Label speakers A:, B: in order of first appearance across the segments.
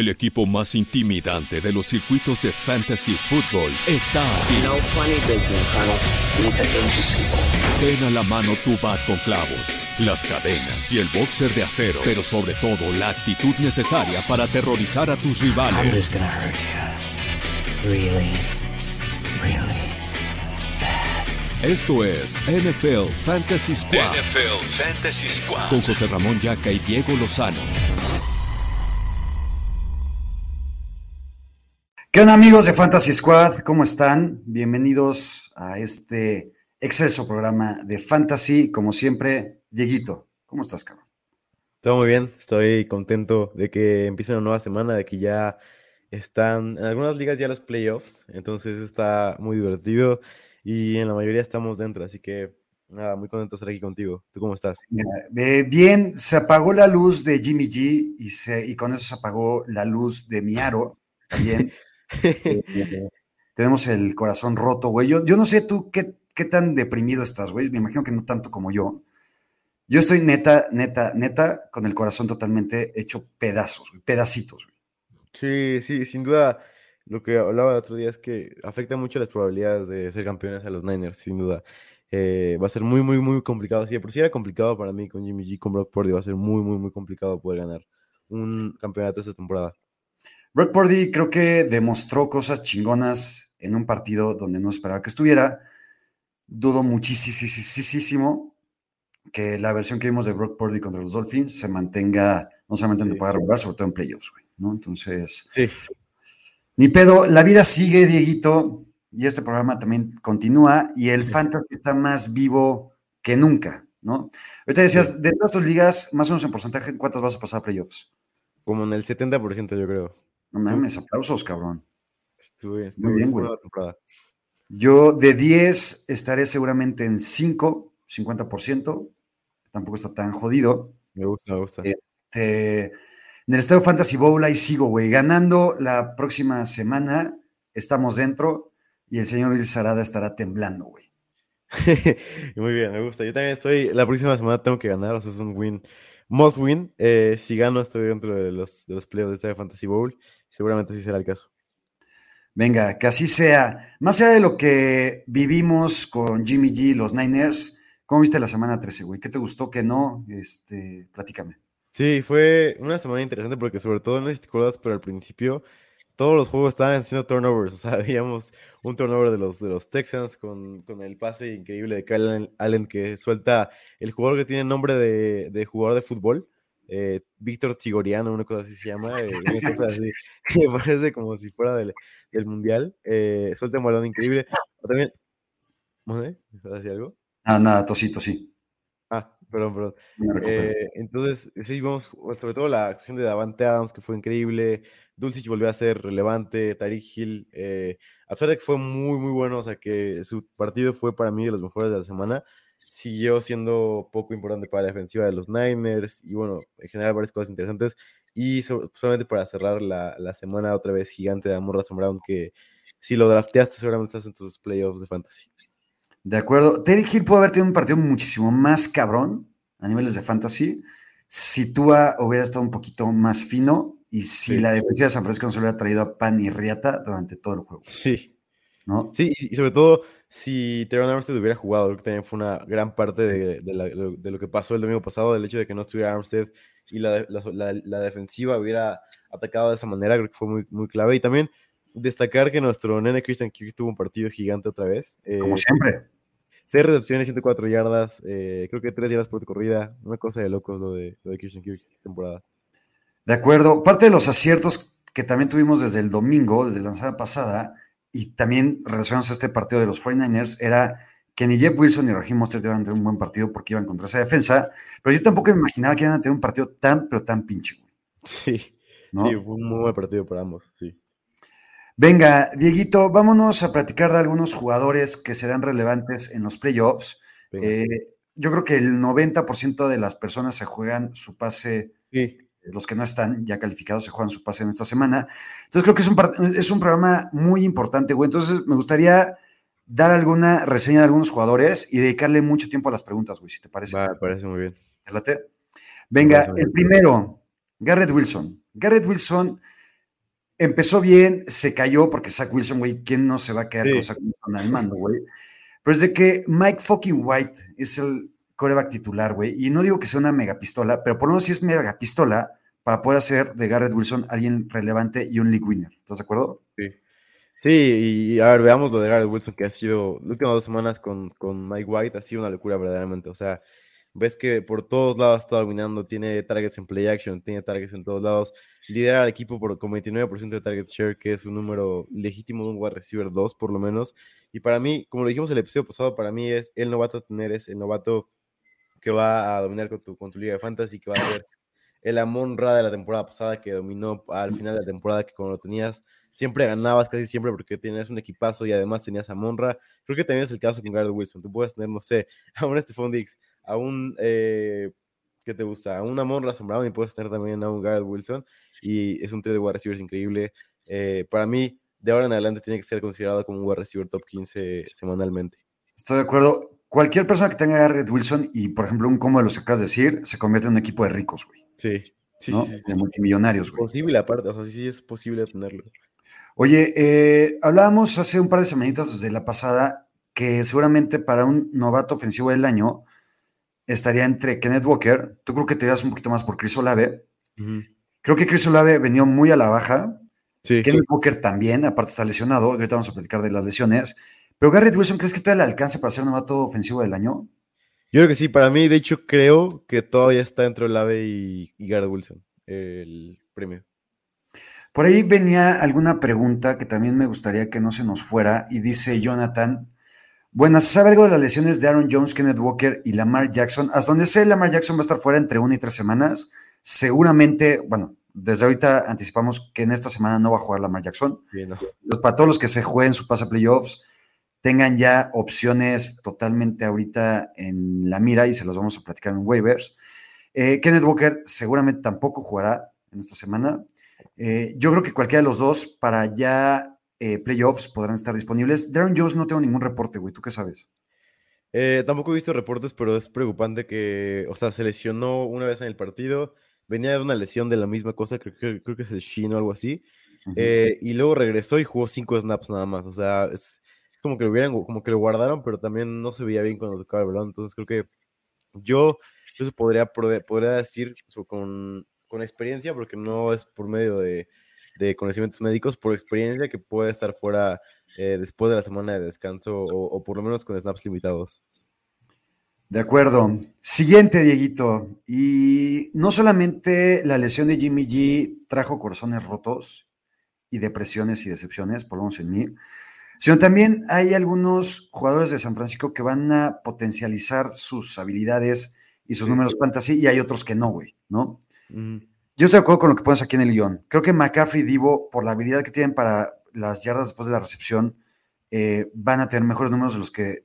A: El equipo más intimidante de los circuitos de fantasy football está aquí. Ten a la mano tu bat con clavos, las cadenas y el boxer de acero, pero sobre todo la actitud necesaria para aterrorizar a tus rivales. Esto es NFL Fantasy Squad. NFL Fantasy Squad. Con José Ramón Yaca y Diego Lozano.
B: ¿Qué onda amigos de Fantasy Squad? ¿Cómo están? Bienvenidos a este exceso programa de Fantasy. Como siempre, Dieguito, ¿cómo estás, cabrón?
C: Todo muy bien, estoy contento de que empiece una nueva semana, de que ya están en algunas ligas ya los playoffs, entonces está muy divertido y en la mayoría estamos dentro, así que nada, muy contento de estar aquí contigo. ¿Tú cómo estás?
B: bien, se apagó la luz de Jimmy G y, se, y con eso se apagó la luz de Miaro también. Eh, tenemos el corazón roto, güey. Yo, yo no sé tú qué, qué tan deprimido estás, güey. Me imagino que no tanto como yo. Yo estoy neta, neta, neta, con el corazón totalmente hecho pedazos, güey, pedacitos. Güey.
C: Sí, sí, sin duda. Lo que hablaba el otro día es que afecta mucho las probabilidades de ser campeones a los Niners, sin duda. Eh, va a ser muy, muy, muy complicado. Sí, por si era complicado para mí con Jimmy G, con Brock Purdy, va a ser muy, muy, muy complicado poder ganar un campeonato esta temporada.
B: Brock Purdy creo que demostró cosas chingonas en un partido donde no esperaba que estuviera. Dudo muchísimo que la versión que vimos de Brock Purdy contra los Dolphins se mantenga, no solamente en temporada regular, sobre todo en playoffs, güey, ¿no? Entonces, sí. Ni pedo, la vida sigue, Dieguito, y este programa también continúa, y el fantasy está más vivo que nunca, ¿no? Ahorita decías, de todas tus ligas, más o menos en porcentaje, ¿cuántas vas a pasar a playoffs?
C: Como en el 70%, yo creo.
B: No mames, aplausos, cabrón. Estuve, Muy bien, güey. Yo de 10 estaré seguramente en 5, 50%. Tampoco está tan jodido.
C: Me gusta, me gusta.
B: Este, en el Estadio Fantasy Bowl ahí sigo, güey. Ganando la próxima semana, estamos dentro y el señor Luis Sarada estará temblando, güey.
C: Muy bien, me gusta. Yo también estoy, la próxima semana tengo que ganar, o sea, es un win, must win. Eh, si gano, estoy dentro de los, de los playoffs de Estadio Fantasy Bowl. Seguramente sí será el caso.
B: Venga, que así sea. Más allá de lo que vivimos con Jimmy G, los Niners, ¿cómo viste la semana 13, güey? ¿Qué te gustó, qué no? Este, platícame.
C: Sí, fue una semana interesante porque sobre todo, no sé si te acuerdas, pero al principio todos los juegos estaban haciendo turnovers. O sea, habíamos un turnover de los, de los Texans con, el pase increíble de Kyle Allen que suelta el jugador que tiene nombre de, de jugador de fútbol. Eh, Víctor Chigoriano, una cosa así se llama, eh, una cosa así, que parece como si fuera del, del Mundial. Eh, suelta un balón increíble. También, ¿Vas a decir algo?
B: Ah, nada, tosito, sí.
C: Perdón, perdón. Eh, entonces, sí, vamos, sobre todo la actuación de Davante Adams, que fue increíble. Dulcich volvió a ser relevante. Tariq Hill, a pesar de que fue muy, muy bueno, o sea, que su partido fue para mí de los mejores de la semana siguió siendo poco importante para la defensiva de los Niners y bueno, en general varias cosas interesantes. Y solamente para cerrar la, la, semana otra vez gigante de Amor Brown, que si lo drafteaste seguramente estás en tus playoffs de fantasy.
B: De acuerdo. Terry Hill puede haber tenido un partido muchísimo más cabrón a niveles de fantasy si Tua hubiera estado un poquito más fino y si la defensiva de San Francisco no se hubiera traído a pan y riata durante todo el juego.
C: Sí. ¿No? Sí, y sobre todo si Teron Armstead hubiera jugado, creo que también fue una gran parte de, lo que pasó el domingo pasado, del hecho de que no estuviera Armstead y la, defensiva hubiera atacado de esa manera, creo que fue muy, muy clave. Y también destacar que nuestro nene Christian Kirk tuvo un partido gigante otra vez.
B: Como eh, siempre.
C: Seis recepciones, 104 yardas, eh, creo que 3 yardas por corrida, una cosa de locos lo de, lo de Christian Kirk esta temporada.
B: De acuerdo, parte de los aciertos que también tuvimos desde el domingo, desde la semana pasada, y también relacionados a este partido de los 49ers, era que ni Jeff Wilson ni Raheem Mostert iban a tener un buen partido porque iban contra esa defensa, pero yo tampoco me imaginaba que iban a tener un partido tan, pero tan pinche.
C: Sí, sí, fue un muy buen partido para ambos, sí.
B: Venga, Dieguito, vámonos a platicar de algunos jugadores que serán relevantes en los playoffs. Eh, yo creo que el 90% de las personas se juegan su pase, los que no están ya calificados se juegan su pase en esta semana. Entonces creo que es un, es un programa muy importante, güey. Entonces me gustaría dar alguna reseña de algunos jugadores y dedicarle mucho tiempo a las preguntas, güey, si te parece.
C: me parece muy bien.
B: Venga, el primero, Garrett Wilson. Garrett Wilson empezó bien, se cayó porque Zach Wilson, güey, ¿quién no se va a quedar con Zach Wilson al mando, güey? Pero es de que Mike fucking White es el coreback titular, güey, y no digo que sea una megapistola, pero por lo menos sí es megapistola para poder hacer de Garrett Wilson alguien relevante y un league winner. ¿Estás de acuerdo?
C: Sí. Sí, y a ver, veamos lo de Garrett Wilson, que ha sido, las últimas dos semanas con, con Mike White, ha sido una locura verdaderamente. O sea, ves que por todos lados está dominando, tiene targets en play action, tiene targets en todos lados, lidera al equipo por, con 29% de target share, que es un número legítimo de un wide receiver 2 por lo menos. Y para mí, como lo dijimos el episodio pasado, para mí es el novato a tener, es el novato que va a dominar con tu, con tu liga de fantasy, que va a ser el Amon Ra de la temporada pasada, que dominó al final de la temporada, que como lo tenías, siempre ganabas casi siempre porque tenías un equipazo y además tenías a Monra. Creo que también es el caso con Garrett Wilson. Tú puedes tener, no sé, a un Stephon Diggs, a un, eh, ¿qué te gusta? A una Monra Brown y puedes tener también a un Garrett Wilson y es un trío de wide receivers increíble. Eh, para mí, de ahora en adelante tiene que ser considerado como un wide receiver top 15 semanalmente.
B: Estoy de acuerdo. Cualquier persona que tenga a Garrett Wilson y, por ejemplo, un como de los que acabas de decir, se convierte en un equipo de ricos, güey.
C: Sí, sí,
B: De multimillonarios, güey.
C: Posible, aparte, o sea, sí, sí es posible tenerlo.
B: Oye, eh, hablábamos hace un par de semanitas de la pasada que seguramente para un novato ofensivo del año estaría entre Kenneth Walker, tú creo que te das un poquito más por Chris Olave. Creo que Chris Olave venido muy a la baja. Kenneth Walker también, aparte está lesionado. Ahorita vamos a platicar de las lesiones. Pero Garrett Wilson, ¿crees que todavía le alcance para ser un novato ofensivo del año?
C: Yo creo que sí, para mí, de hecho, creo que todavía está entre Olave y, y Garrett Wilson, el premio.
B: Por ahí venía alguna pregunta que también me gustaría que no se nos fuera y dice Jonathan, bueno, ¿se sabe algo de las lesiones de Aaron Jones, Kenneth Walker y Lamar Jackson? Hasta donde sé, Lamar Jackson va a estar fuera entre una y tres semanas. Seguramente, bueno, desde ahorita anticipamos que en esta semana no va a jugar Lamar Jackson. Para todos los que se jueguen su pase playoffs, tengan ya opciones totalmente ahorita en la mira y se las vamos a platicar en waivers. Eh, Kenneth Walker seguramente tampoco jugará en esta semana. Eh, yo creo que cualquiera de los dos para ya eh, playoffs podrán estar disponibles. Darren Jones no tengo ningún reporte, güey. ¿Tú qué sabes?
C: Eh, tampoco he visto reportes, pero es preocupante que, o sea, se lesionó una vez en el partido, venía de una lesión de la misma cosa, creo, que es el Shin o algo así, eh, y luego regresó y jugó cinco snaps nada más, o sea, es como que lo hubieran, como que lo guardaron, pero también no se veía bien cuando tocaba el balón, entonces creo que yo, eso podría, podría decir con, con experiencia, porque no es por medio de de conocimientos médicos por experiencia que puede estar fuera eh, después de la semana de descanso o, por lo menos con snaps limitados.
B: De acuerdo. Siguiente, Dieguito. Y no solamente la lesión de Jimmy G trajo corazones rotos y depresiones y decepciones, por lo menos en mí, sino también hay algunos jugadores de San Francisco que van a potencializar sus habilidades y sus números fantasy y hay otros que no, güey, ¿no? Yo estoy de acuerdo con lo que pones aquí en el guion. Creo que McCaffrey y Divo, por la habilidad que tienen para las yardas después de la recepción, eh, van a tener mejores números de los que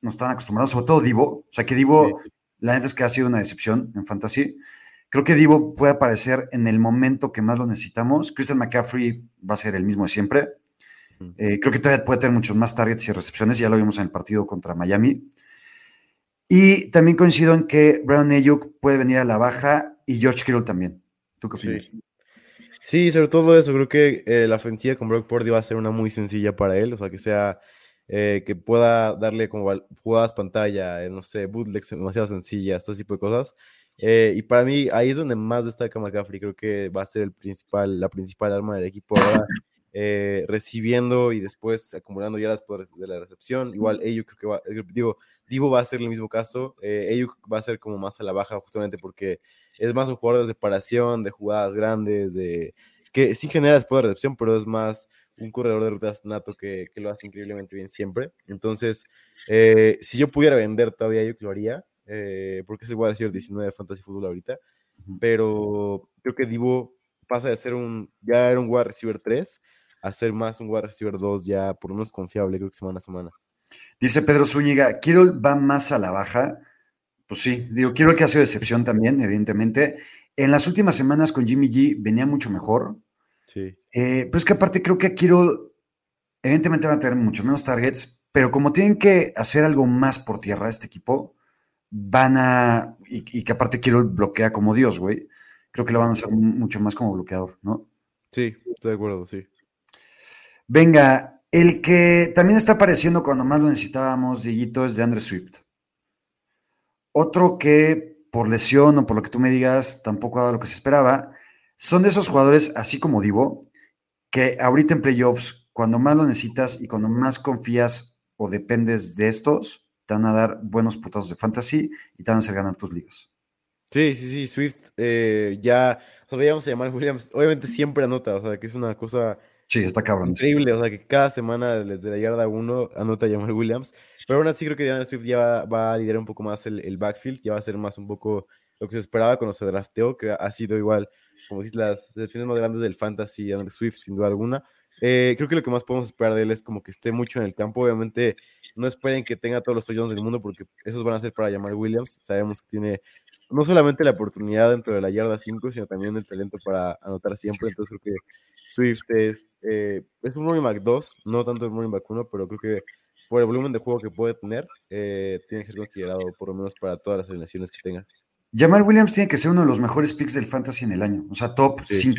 B: nos están acostumbrados, sobre todo Divo. O sea, que Divo, la neta es que ha sido una decepción en fantasy. Creo que Divo puede aparecer en el momento que más lo necesitamos. Christian McCaffrey va a ser el mismo de siempre. Eh, creo que todavía puede tener muchos más targets y recepciones, ya lo vimos en el partido contra Miami. Y también coincido en que Brown Ayuk puede venir a la baja y George Kittle también.
C: Sí. sobre todo eso, creo que eh, la ofensiva con Brock Purdy va a ser una muy sencilla para él, o sea, que sea, eh, que pueda darle como jugadas pantalla, eh, no sé, bootlegs demasiado sencillas, todo tipo de cosas. y para mí, ahí es donde más destaca McCaffrey, creo que va a ser el principal, la principal arma del equipo ahora, recibiendo y después acumulando ya después de la recepción. Igual, ellos creo que va, digo, Divo va a ser el mismo caso, eh, va a ser como más a la baja justamente porque es más un jugador de separación, de jugadas grandes, de que sí genera después de recepción, pero es más un corredor de rutas nato que, lo hace increíblemente bien siempre. Entonces, eh, si yo pudiera vender todavía, yo lo haría, eh, porque es igual a decir 19 de Fantasy Football ahorita, pero creo que Divo pasa de ser un, ya era un wide receiver 3 a ser más un wide receiver 2 ya por lo menos confiable, creo que semana a semana.
B: Dice Pedro Zúñiga, Kirill va más a la baja. Pues sí, digo, quiero que ha sido excepción también, evidentemente. En las últimas semanas con Jimmy G venía mucho mejor.
C: Sí.
B: Eh, pero es que aparte creo que Kirill, evidentemente van a tener mucho menos targets, pero como tienen que hacer algo más por tierra este equipo, van a. Y, que aparte Kirill bloquea como Dios, güey. Creo que lo van a usar mucho más como bloqueador, ¿no?
C: Sí, estoy de acuerdo, sí.
B: Venga, el que también está apareciendo cuando más lo necesitábamos, Dieguito, es de Andre Swift. Otro que por lesión o por lo que tú me digas tampoco ha dado lo que se esperaba, son de esos jugadores, así como Divo, que ahorita en playoffs, cuando más lo necesitas y cuando más confías o dependes de estos, te van a dar buenos putazos de fantasy y te van a hacer ganar tus ligas.
C: Sí, sí, sí, Swift eh, ya, o sea, a llamar Williams, obviamente siempre anota, o sea, que es una cosa
B: Sí, está cabrón.
C: Increíble, o sea que cada semana desde la yarda 1 anota Jamal Williams. Pero aún así creo que Daniel Swift ya va, a liderar un poco más el, backfield, ya va a ser más un poco lo que se esperaba cuando se drafteó, que ha sido igual, como dices, las definiciones más grandes del fantasy, Daniel Swift, sin duda alguna. Eh, creo que lo que más podemos esperar de él es como que esté mucho en el campo. Obviamente, no esperen que tenga todos los touchdowns del mundo, porque esos van a ser para Jamal Williams. Sabemos que tiene no solamente la oportunidad dentro de la yarda 5, sino también el talento para anotar siempre. Entonces creo que Swift es, eh, es un running back 2, no tanto el running back 1, pero creo que por el volumen de juego que puede tener, eh, tiene que ser considerado por lo menos para todas las alineaciones que tengas.
B: Jamal Williams tiene que ser uno de los mejores picks del fantasy en el año, o sea, top 5.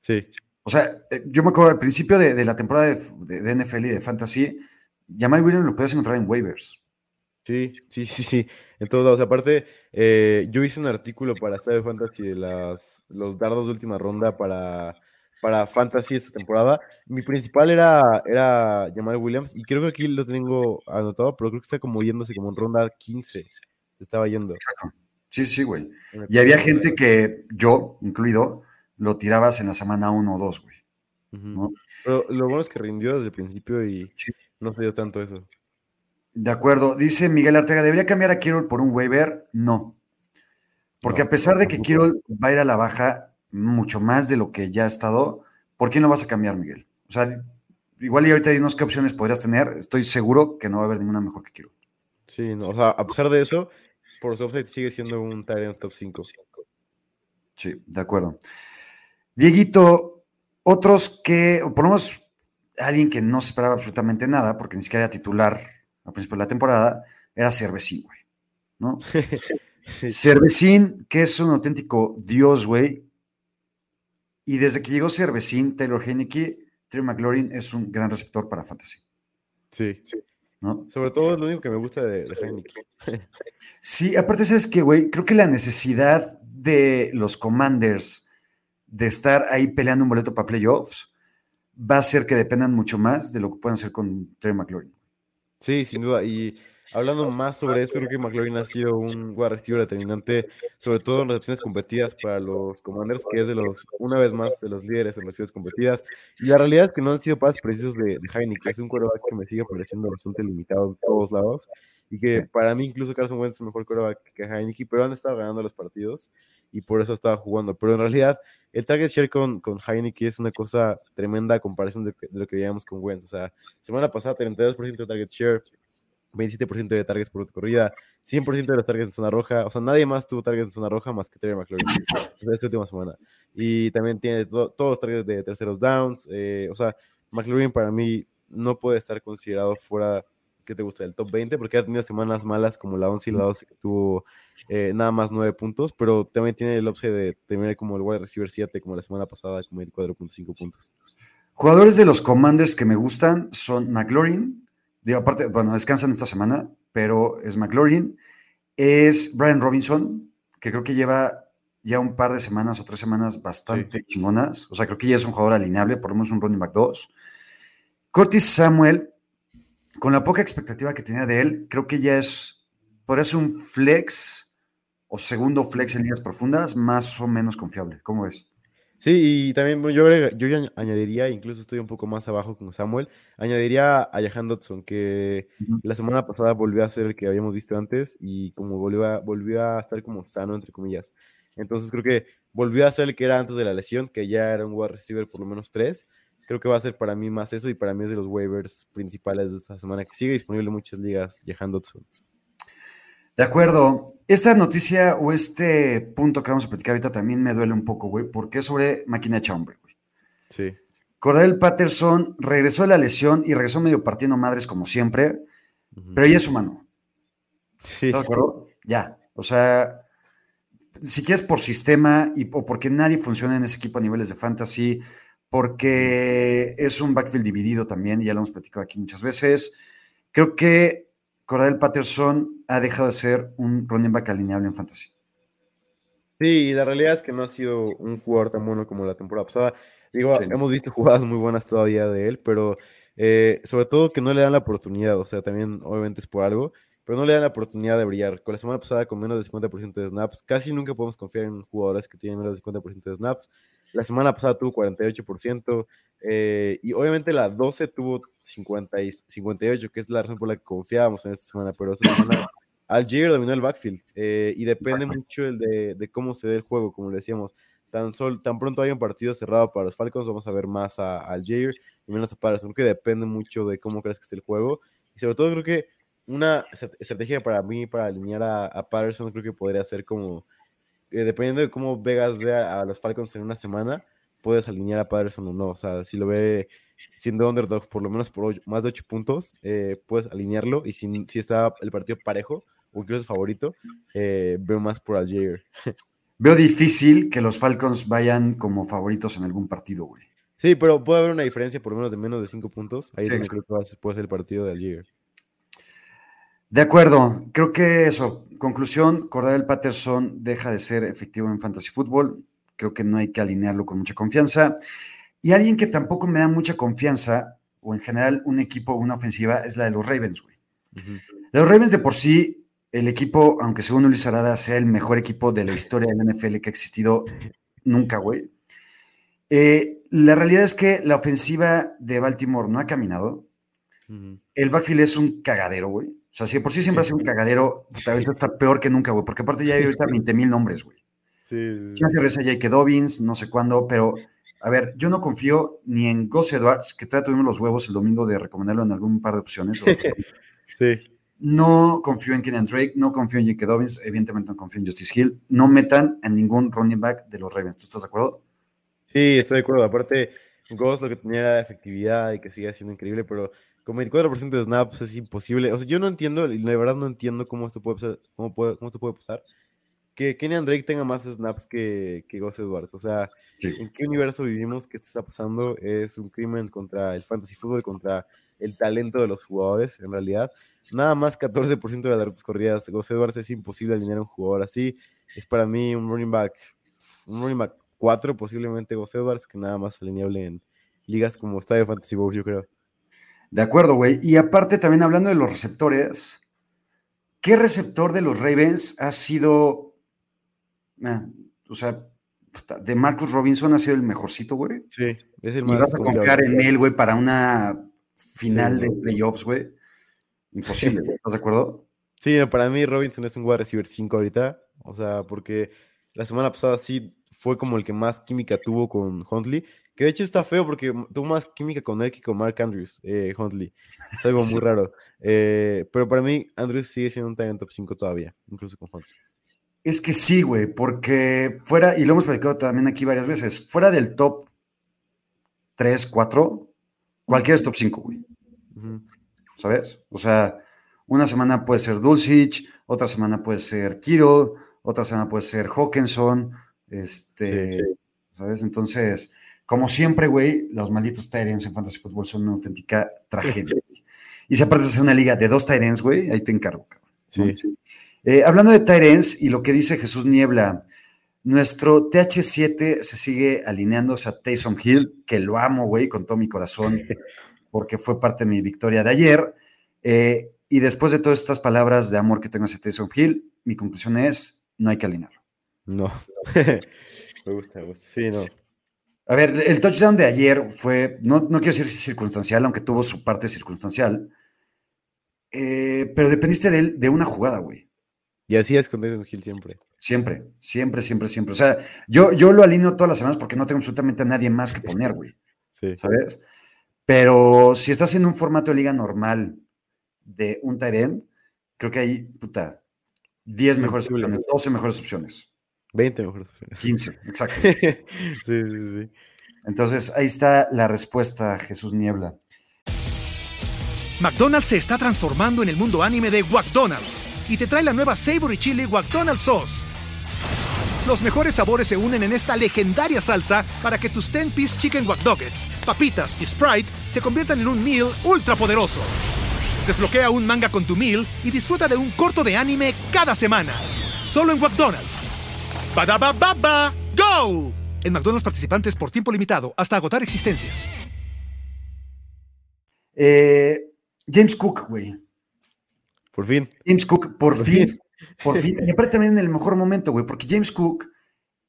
C: Sí.
B: O sea, eh, yo me acuerdo al principio de, la temporada de, de, NFL y de fantasy, Jamal Williams lo puedes encontrar en waivers.
C: Sí, sí, sí, sí. En todos lados. Aparte, eh, yo hice un artículo para de Fantasy de las, los dardos de última ronda para, para Fantasy esta temporada. Mi principal era, era Jamal Williams y creo que aquí lo tengo anotado, pero creo que está como yéndose como en ronda 15. Estaba yendo.
B: Sí, sí, güey. Y había gente que yo, incluido, lo tirabas en la semana 1 o 2, güey.
C: Pero lo bueno es que rindió desde el principio y no se dio tanto eso.
B: De acuerdo. Dice Miguel Artega, ¿debería cambiar a Kirol por un waiver? No. Porque a pesar de que Kirol va a ir a la baja mucho más de lo que ya ha estado, ¿por qué no vas a cambiar, Miguel? O sea, igual y ahorita dinos qué opciones podrías tener. Estoy seguro que no va a haber ninguna mejor que Kirol.
C: Sí, no, o sea, a pesar de eso, por su offset sigue siendo un en top 5.
B: Sí, de acuerdo. Dieguito, otros que, o por lo menos alguien que no se esperaba absolutamente nada, porque ni siquiera era titular al principio de la temporada, era Cervecín, güey, ¿no? Cervecín, que es un auténtico dios, güey. Y desde que llegó Cervecín, Taylor Heineke, Trey McLaurin es un gran receptor para Fantasy.
C: Sí, sí. ¿No? Sobre todo es lo único que me gusta de, de Heineke.
B: sí, aparte, ¿sabes qué, güey? Creo que la necesidad de los Commanders de estar ahí peleando un boleto para playoffs va a hacer que dependan mucho más de lo que puedan hacer con Trey McLaurin.
C: Sí, sin duda. Y hablando más sobre esto, creo que McLaurin ha sido un wide receiver determinante, sobre todo en recepciones competidas para los Commanders, que es de los, una vez más, de los líderes en recepciones competidas. Y la realidad es que no han sido pases precisos de, de que es un quarterback que me sigue pareciendo bastante limitado en todos lados. Y que para mí, incluso Carson Wentz es mejor quarterback que Heineken, pero han estado ganando los partidos y por eso estaba jugando. Pero en realidad, el target share con, con Heineken es una cosa tremenda a comparación de, lo que veíamos con Wentz. O sea, semana pasada 32% de target share, 27% de targets por corrida, 100% de los targets en zona roja. O sea, nadie más tuvo targets en zona roja más que Terry McLaurin esta última semana. Y también tiene todos los targets de terceros downs. Eh, o sea, McLaurin para mí no puede estar considerado fuera ¿qué te gusta? El top 20, porque ha tenido semanas malas como la 11 y la 12 que tuvo eh, nada más 9 puntos, pero también tiene el opción de terminar como el wide receiver 7, como la semana pasada, con 24.5 puntos.
B: Jugadores de los Commanders que me gustan son McLaurin, digo, aparte, bueno, descansan esta semana, pero es McLaurin, es Brian Robinson, que creo que lleva ya un par de semanas o tres semanas bastante chingonas, o sea, creo que ya es un jugador alineable, por lo menos un running back 2. Curtis Samuel, con la poca expectativa que tenía de él, creo que ya es, por eso un flex o segundo flex en líneas profundas, más o menos confiable. ¿Cómo es?
C: Sí, y también yo, yo añadiría, incluso estoy un poco más abajo con Samuel, añadiría a Jahan Dodson, que la semana pasada volvió a ser el que habíamos visto antes y como volvió a, volvió a estar como sano, entre comillas. Entonces creo que volvió a ser el que era antes de la lesión, que ya era un wide receiver por lo menos tres. Creo que va a ser para mí más eso y para mí es de los waivers principales de esta semana que sigue disponible en muchas ligas, Jahan Dodson.
B: De acuerdo. Esta noticia o este punto que vamos a platicar ahorita también me duele un poco, güey, porque es sobre máquina hecha hombre, güey.
C: Sí.
B: Cordell Patterson regresó de la lesión y regresó medio partiendo madres como siempre, pero ya es humano.
C: Sí.
B: ¿Estás de acuerdo? Ya. O sea, si quieres por sistema y o porque nadie funciona en ese equipo a niveles de fantasy, porque es un backfield dividido también, y ya lo hemos platicado aquí muchas veces. Creo que Cordell Patterson ha dejado de ser un running back alineable en fantasy.
C: Sí, la realidad es que no ha sido un jugador tan bueno como la temporada pasada. Digo, hemos visto jugadas muy buenas todavía de él, pero eh, sobre todo que no le dan la oportunidad. O sea, también obviamente es por algo pero no le dan la oportunidad de brillar. Con la semana pasada, con menos del 50% de snaps, casi nunca podemos confiar en jugadores que tienen menos del 50% de snaps. La semana pasada tuvo 48%, eh, y obviamente la 12 tuvo 50 y 58, que es la razón por la que confiábamos en esta semana, pero esta semana Algier dominó el backfield, eh, y depende mucho el de, de, cómo se dé el juego, como le decíamos. Tan, sol, tan pronto hay un partido cerrado para los Falcons, vamos a ver más a, a Algier y menos a Patterson, que depende mucho de cómo crees que esté el juego. Y sobre todo creo que una estrategia para mí, para alinear a, Patterson, creo que podría ser como, eh, dependiendo de cómo Vegas vea a los Falcons en una semana, puedes alinear a Patterson o no. O sea, si lo ve siendo underdog por lo menos por más de 8 puntos, eh, puedes alinearlo. Y si, si, está el partido parejo o incluso favorito, eh, veo más por Algier.
B: Veo difícil que los Falcons vayan como favoritos en algún partido, güey.
C: Sí, pero puede haber una diferencia por lo menos de menos de 5 puntos. Ahí creo que puede ser el partido de Algier.
B: De acuerdo, creo que eso, conclusión, Cordell Patterson deja de ser efectivo en fantasy fútbol, creo que no hay que alinearlo con mucha confianza. Y alguien que tampoco me da mucha confianza, o en general un equipo, una ofensiva, es la de los Ravens, güey. Los Ravens de por sí, el equipo, aunque según Luis Arada sea el mejor equipo de la historia del NFL que ha existido nunca, güey. Eh, la realidad es que la ofensiva de Baltimore no ha caminado. El backfield es un cagadero, güey. O sea, si por sí siempre ha sido un cagadero, tal vez está peor que nunca, güey, porque aparte ya hay ahorita 20 mil nombres, güey.
C: Sí.
B: Ya se regresa Jake Dobbins, no sé cuándo, pero a ver, yo no confío ni en Gus Edwards, que todavía tuvimos los huevos el domingo de recomendarlo en algún par de opciones.
C: sí.
B: No confío en Kenyan Drake, no confío en Jake Dobbins, evidentemente no confío en Justice Hill. No metan a ningún running back de los Ravens. ¿Tú estás de acuerdo?
C: Sí, estoy de acuerdo. Aparte, Gus lo que tenía era efectividad y que sigue siendo increíble, pero con 24% de snaps es imposible. O sea, yo no entiendo, y la verdad no entiendo cómo esto puede pasar, cómo, puede, cómo esto puede pasar. Que Kenny Drake tenga más snaps que, que Gus Edwards. O sea, ¿en qué universo vivimos que esto está pasando? Es un crimen contra el fantasy fútbol, contra el talento de los jugadores, en realidad. Nada más 14% de las rutas corridas. Gus Edwards es imposible alinear a un jugador así. Es para mí un running back, un running back 4, posiblemente Gus Edwards, que nada más alineable en ligas como está de Fantasy Bowl, yo creo.
B: De acuerdo, güey. Y aparte, también hablando de los receptores, ¿qué receptor de los Ravens ha sido, ah, o sea, de Marcus Robinson ha sido el mejorcito, güey?
C: Sí, es el
B: más. Y vas a confiar en él, güey, para una final de playoffs, güey. Imposible, ¿estás de acuerdo?
C: Sí, para mí Robinson es un wide receiver 5 ahorita, o sea, porque la semana pasada sí fue como el que más química tuvo con Huntley que de hecho está feo porque tuvo más química con él que con Mark Andrews, eh, Huntley. Es algo muy raro. Eh, pero para mí, Andrews sigue siendo un talent top 5 todavía, incluso con Huntley.
B: Es que sí, güey, porque fuera, y lo hemos platicado también aquí varias veces, fuera del top 3, 4, cualquiera es top 5, güey. ¿Sabes? O sea, una semana puede ser Dulcich, otra semana puede ser Kiro, otra semana puede ser Hawkinson, este, ¿sabes? Entonces, como siempre, güey, los malditos Tyrants en Fantasy Football son una auténtica tragedia. y si aparte de una liga de dos Tyrants, güey, ahí te encargo, cabrón.
C: Sí.
B: Eh, hablando de Tyrants y lo que dice Jesús Niebla, nuestro TH7 se sigue alineándose a Taysom Hill, que lo amo, güey, con todo mi corazón, porque fue parte de mi victoria de ayer. Eh, y después de todas estas palabras de amor que tengo hacia Taysom Hill, mi conclusión es, no hay que alinearlo.
C: No. me gusta, me gusta. Sí, no.
B: A ver, el touchdown de ayer fue, no, no quiero decir circunstancial, aunque tuvo su parte circunstancial, eh, pero dependiste de él de una jugada, güey.
C: Y así es con Taysom Hill siempre.
B: Siempre, siempre, siempre, siempre. O sea, yo, yo lo alineo todas las semanas porque no tengo absolutamente a nadie más que poner, güey. Sí. ¿Sabes? Pero si estás en un formato de liga normal de un Tyrant, creo que hay, puta, 10 mejores opciones, 12 mejores opciones.
C: 20 mejores opciones.
B: 15, exacto. sí, sí, sí. Entonces, ahí está la respuesta, Jesús Niebla.
D: McDonald's se está transformando en el mundo anime de McDonald's y te trae la nueva Savory Chili McDonald's Sauce. Los mejores sabores se unen en esta legendaria salsa para que tus 10-piece chicken wack papitas y Sprite se conviertan en un meal ultra poderoso. Desbloquea un manga con tu meal y disfruta de un corto de anime cada semana. Solo en McDonald's. Baba ¡Go! En McDonald's participantes por tiempo limitado hasta agotar existencias.
B: Eh, James Cook, güey.
C: Por fin.
B: James Cook, por, fin, Por fin. Y aparte también en el mejor momento, güey, porque James Cook,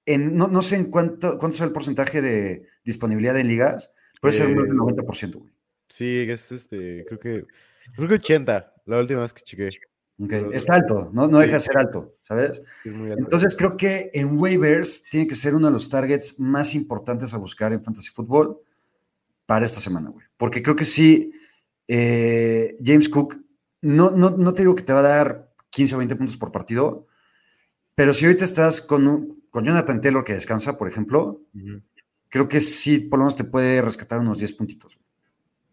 B: en, no, sé en cuánto, cuánto es el porcentaje de disponibilidad en ligas, puede ser más del 90%, güey.
C: Sí, es este, creo que, creo que 80, la última vez que chequé.
B: Okay. Está alto, no, no deja de ser alto, ¿sabes? Entonces creo que en waivers tiene que ser uno de los targets más importantes a buscar en Fantasy Football para esta semana, güey. Porque creo que sí, eh, James Cook, no, no, te digo que te va a dar 15 o 20 puntos por partido, pero si ahorita estás con, con Jonathan Taylor que descansa, por ejemplo, creo que sí, por lo menos te puede rescatar unos 10 puntitos.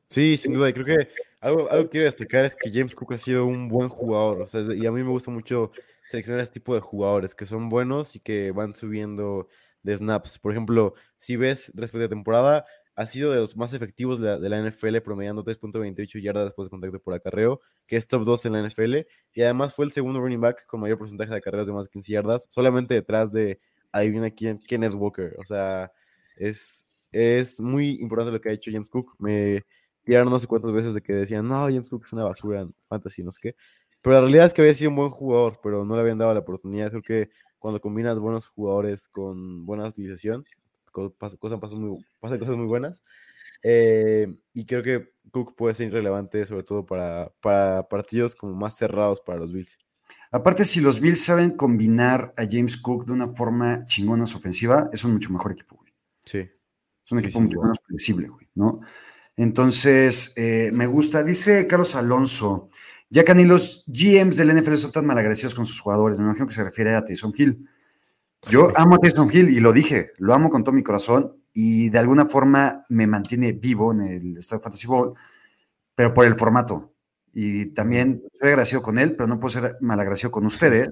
C: Sí, sin duda, y creo que algo, algo que quiero destacar es que James Cook ha sido un buen jugador, o sea, y a mí me gusta mucho seleccionar este tipo de jugadores que son buenos y que van subiendo de snaps. Por ejemplo, si ves respecto a temporada, ha sido de los más efectivos de la, NFL, promediando 3.28 yardas después de contacto por acarreo, que es top 2 en la NFL, y además fue el segundo running back con mayor porcentaje de acarreos de más de 15 yardas, solamente detrás de, adivina quién, Kenneth Walker. O sea, es, es muy importante lo que ha hecho James Cook. Me tiraron no sé cuántas veces de que decían, no, James Cook es una basura en fantasy, no sé qué. Pero la realidad es que había sido un buen jugador, pero no le habían dado la oportunidad. Creo que cuando combinas buenos jugadores con buena utilización, cosas, cosas, muy, pasan cosas muy buenas. Eh, y creo que Cook puede ser irrelevante, sobre todo para, para partidos como más cerrados para los Bills.
B: Aparte, si los Bills saben combinar a James Cook de una forma chingona ofensiva, es un mucho mejor equipo, güey.
C: Sí.
B: Es un equipo mucho más predecible, güey, ¿no? Entonces, eh, me gusta. Dice Carlos Alonso, ya que ni los GMs del NFL son tan malagradecidos con sus jugadores. Me imagino que se refiere a Tyson Hill. Yo amo a Tyson Hill y lo dije, lo amo con todo mi corazón y de alguna forma me mantiene vivo en el Estado Fantasy Bowl, pero por el formato. Y también soy agradecido con él, pero no puedo ser malagradecido con ustedes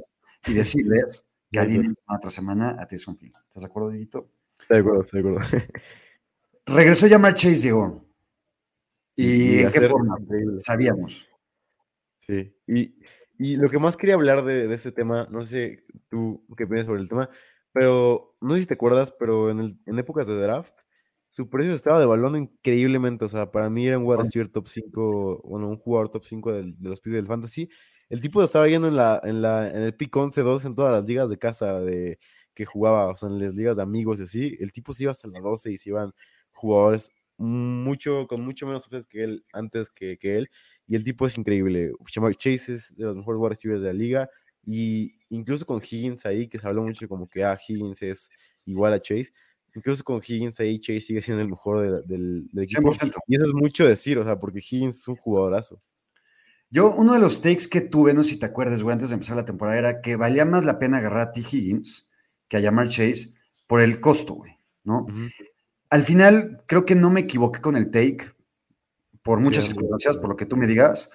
B: y decirles que alineen semana tras semana a Tyson Hill. ¿Estás de acuerdo, Dieguito?
C: De acuerdo, de acuerdo.
B: Regresó Jamar Chase, Diego. ¿Y, en qué forma? Sabíamos.
C: Sí, y y lo que más quería hablar de, ese tema, no sé tú qué piensas sobre el tema, pero no sé si te acuerdas, pero en, épocas de draft, su precio estaba devaluando increíblemente. O sea, para mí era un wide top 5, bueno, un jugador top 5 de los picks del fantasy. El tipo estaba yendo en, la, en, la, en el pick 11-2 en todas las ligas de casa de, que jugaba, o sea, en las ligas de amigos y así. El tipo se iba hasta la 12 y se iban jugadores mucho, con mucho menos opciones que él, antes que, que él. Y el tipo es increíble. Chase es de los mejores wide receivers de la liga. Y incluso con Higgins ahí, que se habló mucho como que ah, Higgins es igual a Chase. Incluso con Higgins ahí, Chase sigue siendo el mejor del, equipo. Y eso es mucho decir, o sea, porque Higgins es un jugadorazo.
B: Yo, uno de los takes que tuve, no sé si te acuerdas, güey, antes de empezar la temporada, era que valía más la pena agarrar a T. Higgins que a llamar Chase por el costo, güey, ¿no? Al final, creo que no me equivoqué con el take, por muchas circunstancias, por lo que tú me digas.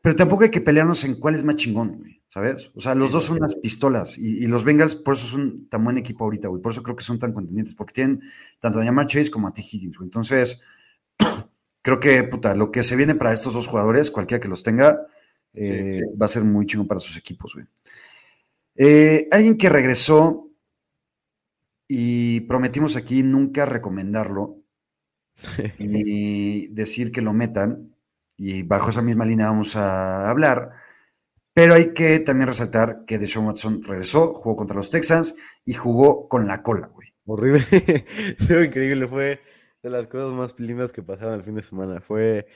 B: Pero tampoco hay que pelearnos en cuál es más chingón, güey, ¿sabes? O sea, los dos son unas pistolas y, los Bengals por eso son tan buen equipo ahorita, güey. Por eso creo que son tan contendientes, porque tienen tanto a Yamar Chase como a T. Higgins, güey. Entonces, creo que, puta, lo que se viene para estos dos jugadores, cualquiera que los tenga, eh, va a ser muy chingón para sus equipos, güey. Eh, alguien que regresó y prometimos aquí nunca recomendarlo, y decir que lo metan, y bajo esa misma línea vamos a hablar, pero hay que también resaltar que Deshaun Watson regresó, jugó contra los Texans y jugó con la cola, güey,
C: Horrible. Fue increíble. Fue de las cosas más lindas que pasaron el fin de semana. Fue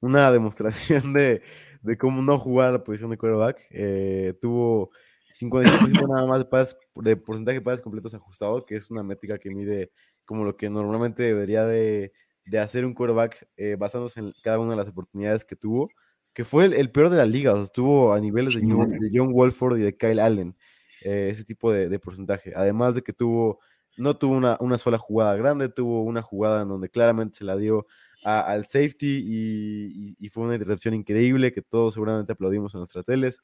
C: una demostración de, de cómo no jugar la posición de quarterback. Eh, tuvo 55% nada más de, pases, de porcentaje de pases completos ajustados, que es una métrica que mide como lo que normalmente debería de, de hacer un quarterback eh, basándose en cada una de las oportunidades que tuvo, que fue el, peor de la liga, o sea, estuvo a niveles de, John, Wolford y de Kyle Allen, eh, ese tipo de, de, porcentaje. Además de que tuvo, no tuvo una, una sola jugada grande, tuvo una jugada en donde claramente se la dio al safety y, fue una interrupción increíble que todos seguramente aplaudimos en nuestras teles.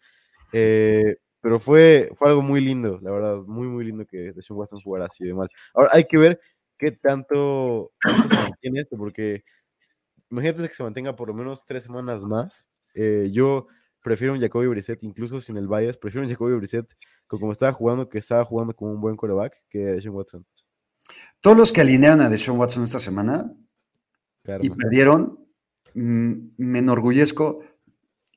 C: Eh, pero fue, fue algo muy lindo, la verdad, muy, muy lindo que Deshaun Watson jugara así de mal. Ahora hay que ver qué tanto, se mantiene esto, porque imagínate que se mantenga por lo menos tres semanas más. Eh, yo prefiero un Jacoby Brissett, incluso sin el bias, prefiero un Jacoby Brissett como estaba jugando, que estaba jugando como un buen quarterback, que Deshaun Watson.
B: Todos los que alinearon a Deshaun Watson esta semana y perdieron, mm, me enorgullezco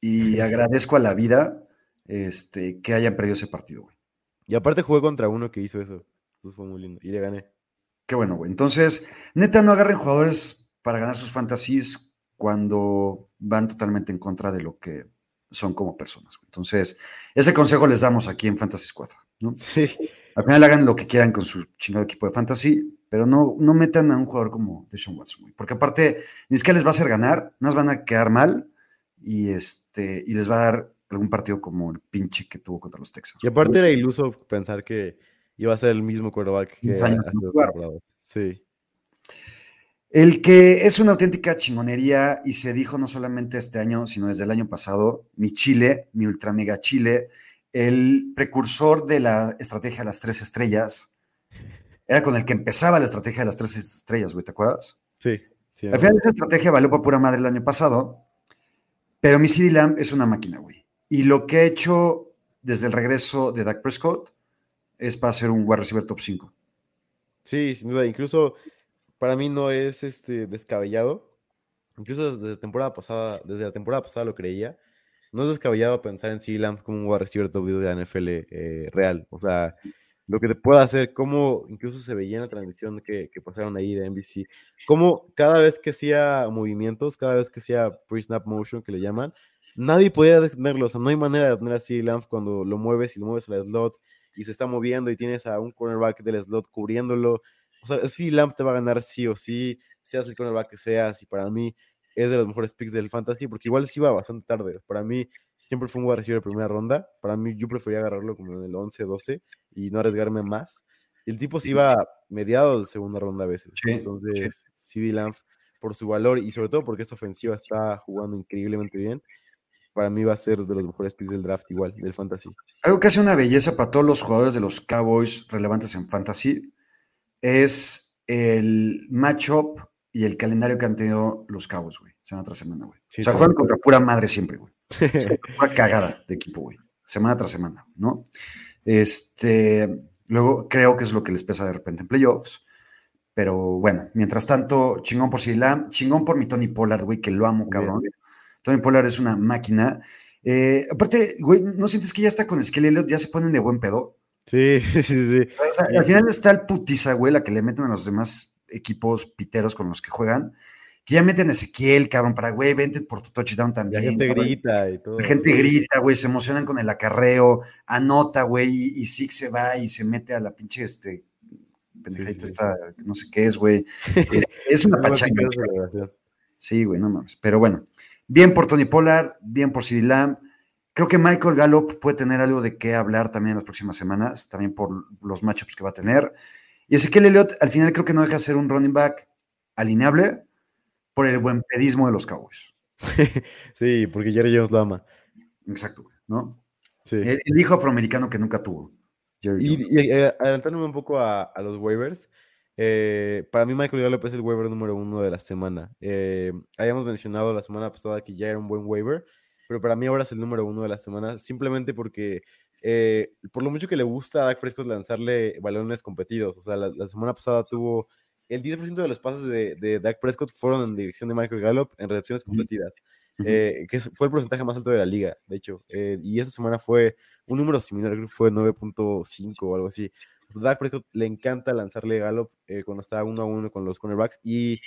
B: y agradezco a la vida este, que hayan perdido ese partido, güey.
C: Y aparte jugué contra uno que hizo eso. Entonces fue muy lindo. Y le gané.
B: Qué bueno, güey. Entonces, neta, no agarren jugadores para ganar sus fantasies cuando van totalmente en contra de lo que son como personas. Güey. Entonces, ese consejo les damos aquí en Fantasy Squad, ¿no? Sí. Al final hagan lo que quieran con su chingado equipo de fantasy, pero no, no metan a un jugador como Deshaun Watson, porque aparte ni siquiera les va a hacer ganar, no van a quedar mal y, este, y les va a dar algún partido como el pinche que tuvo contra los Texans.
C: Y aparte era iluso pensar que iba a ser el mismo quarterback que Sí.
B: El que es una auténtica chingonería y se dijo no solamente este año, sino desde el año pasado, mi Chile, mi ultra mega Chile, el precursor de la estrategia de las tres estrellas, era con el que empezaba la estrategia de las tres estrellas, güey, ¿te acuerdas?
C: Sí.
B: Al final esa estrategia valió para pura madre el año pasado, pero mi CD Lamb es una máquina, güey. Y lo que ha hecho desde el regreso de Dak Prescott es para ser un wide receiver top 5.
C: Sí, sin duda. Incluso para mí no es este descabellado. Incluso desde la temporada pasada, desde la temporada pasada lo creía. No es descabellado pensar en Lamb como un wide receiver top 10 de la NFL eh, real. O sea, lo que te puede hacer, cómo incluso se veía en la transmisión que, que pasaron ahí de NBC, cómo cada vez que hacía movimientos, cada vez que hacía pre-snap motion, que le llaman, nadie podía detenerlo, o sea, no hay manera de detener así Lamb cuando lo mueves y lo mueves al slot y se está moviendo y tienes a un cornerback del slot cubriéndolo, o sea, sí, Lamb te va a ganar sí o sí, seas el cornerback que seas, y para mí es de los mejores picks del fantasy, porque igual sí va bastante tarde, para mí siempre fue un wide receiver de primera ronda. Para mí, yo prefería agarrarlo como en el 11, 12 y no arriesgarme más. El tipo se iba mediados de segunda ronda a veces. Entonces, CD Lamb, por su valor y sobre todo porque esta ofensiva está jugando increíblemente bien, para mí va a ser de los mejores picks del draft, igual, del fantasy.
B: Algo que hace una belleza para todos los jugadores de los Cowboys relevantes en fantasy es el matchup y el calendario que han tenido los Cowboys, güey, semana tras semana, güey. o sea, juegan contra pura madre siempre, güey. Una cagada de equipo, güey. Semana tras semana, ¿no? Este, luego creo que es lo que les pesa de repente en playoffs. Pero bueno, mientras tanto, chingón por Silam, chingón por mi Tony Pollard, güey, que lo amo, cabrón. Tony Pollard es una máquina. Eh, aparte, güey, ¿no sientes que ya está con Skelly Elliott? ¿Ya se ponen de buen pedo?
C: Sí, sí, sí.
B: al final está el putiza, güey, la que le meten a los demás equipos piteros con los que juegan que ya meten a Ezequiel, cabrón, para, güey, vente por tu touchdown también.
C: La gente grita y todo.
B: La gente grita, güey, se emocionan con el acarreo, anota, güey, y, y se va y se mete a la pinche, este, esta, no sé qué es, güey. es, una pachanga. sí, güey, no mames. Pero bueno, bien por Tony Pollard, bien por CD Lamb. Creo que Michael Gallup puede tener algo de qué hablar también en las próximas semanas, también por los matchups que va a tener. Y Ezequiel Elliott, al final creo que no deja de ser un running back alineable, por el buen pedismo de los Cowboys.
C: sí, porque Jerry Jones lo ama.
B: Exacto, ¿no? Sí. El, hijo afroamericano que nunca tuvo.
C: y, eh, adelantándome un poco a, los waivers, eh, para mí Michael Gallup es el waiver número uno de la semana. Eh, habíamos mencionado la semana pasada que ya era un buen waiver, pero para mí ahora es el número uno de la semana, simplemente porque por lo mucho que le gusta a Dak Prescott lanzarle balones competidos. O sea, la semana pasada tuvo el 10% de los pases de, de, Dak Prescott fueron en dirección de Michael Gallup en recepciones completidas, eh, que fue el porcentaje más alto de la liga, de hecho. Eh, y esta semana fue un número similar, creo que fue 9.5 o algo así. Dak Prescott le encanta lanzarle Gallup eh, cuando está uno a uno con los cornerbacks y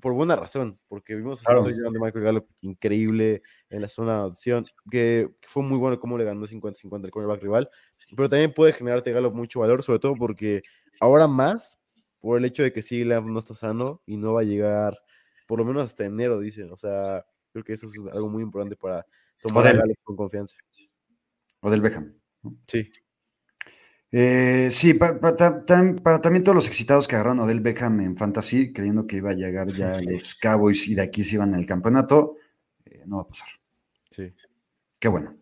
C: por buena razón, porque vimos a Michael Gallup increíble en la zona de opción, que, fue muy bueno cómo le ganó 50-50 el cornerback rival, pero también puede generarte Gallup mucho valor, sobre todo porque ahora más, por el hecho de que sí no está sano y no va a llegar por lo menos hasta enero, dicen, o sea, creo que eso es algo muy importante para tomar Gallup con confianza.
B: O del Beckham.
C: Sí.
B: Eh, sí, para, también todos los excitados que agarraron a Odell Beckham en Fantasy, creyendo que iba a llegar ya los Cowboys y de aquí se iban al campeonato, eh, no va a pasar.
C: Sí.
B: Qué bueno.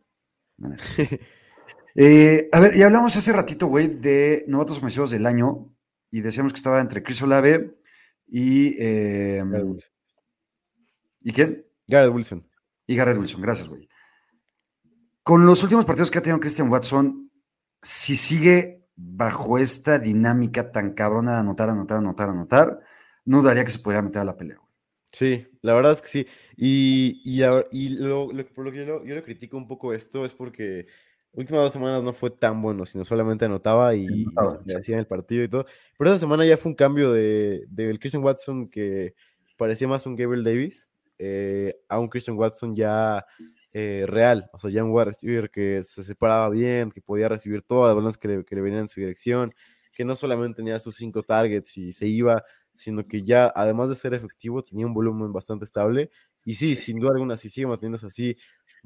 B: Eh, a ver, y hablamos hace ratito, güey, de novatos ofensivos del año y decíamos que estaba entre Chris Olave y. ¿Y quién?
C: Garrett Wilson.
B: Y Garrett Wilson, gracias, güey. Con los últimos partidos que ha tenido Christian Watson, si sigue bajo esta dinámica tan cabrona de anotar, anotar, anotar, anotar, no daría que se pudiera meter a la pelea.
C: Sí, la verdad es que sí. Y, y, y lo, por lo que yo, yo le critico un poco esto es porque últimas dos semanas no fue tan bueno, sino solamente anotaba y, hacía en el partido y todo. Pero esa semana ya fue un cambio de, del Christian Watson que parecía más un Gabriel Davis eh, a un Christian Watson ya eh, real, o sea, ya un wide receiver que se separaba bien, que podía recibir todas las balones que le, venían en su dirección, que no solamente tenía sus cinco targets y se iba, sino que ya, además de ser efectivo, tenía un volumen bastante estable. Y sí, sin duda alguna, si sigue manteniéndose así,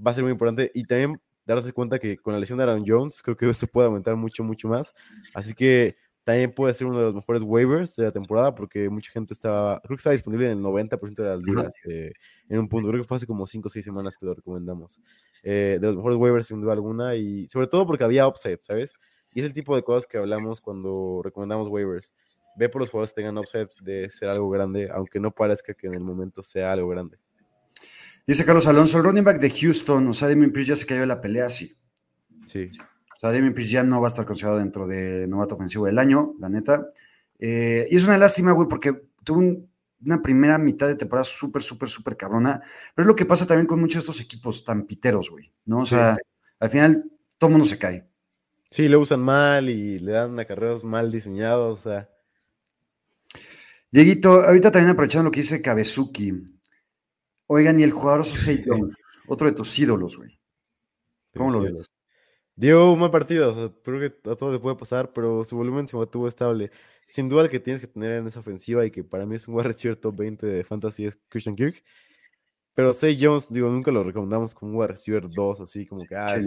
C: va a ser muy importante. Y también darse cuenta que con la lesión de Aaron Jones, creo que esto puede aumentar mucho, mucho más. Así que también puede ser uno de los mejores waivers de la temporada porque mucha gente estaba, creo que estaba disponible en el 90% de las ligas eh, en un punto. Creo que fue hace como 5 o 6 semanas que lo recomendamos. Eh, de los mejores waivers sin duda alguna y sobre todo porque había upside, ¿sabes? Y es el tipo de cosas que hablamos cuando recomendamos waivers. Ve por los jugadores que tengan upside de ser algo grande, aunque no parezca que en el momento sea algo grande.
B: Dice Carlos Alonso, el running back de Houston, o sea, Damien Pierce ya se cayó de la pelea, sí.
C: Sí.
B: Sea, Damien Pierce ya no va a estar considerado dentro de novato ofensivo del año, la neta. Eh, y es una lástima, güey, porque tuvo una primera mitad de temporada súper, súper, súper cabrona. Pero es lo que pasa también con muchos de estos equipos tan piteros, güey. ¿No? O sea, al final todo mundo se cae.
C: Sí, lo usan mal y le dan acarreos mal diseñados, o sea.
B: Dieguito, ahorita también aprovechando lo que dice Kabezuki. Oigan, y el jugador Sosei otro de tus ídolos, güey. ¿Cómo lo ves?
C: Dio un buen partido, o sea, creo que a todo le puede pasar, pero su volumen se mantuvo estable. Sin duda, el que tienes que tener en esa ofensiva y que para mí es un wide receiver top 20 de fantasy es Christian Kirk. Pero Say Jones, digo, nunca lo recomendamos como un wide receiver 2, así como que, ah,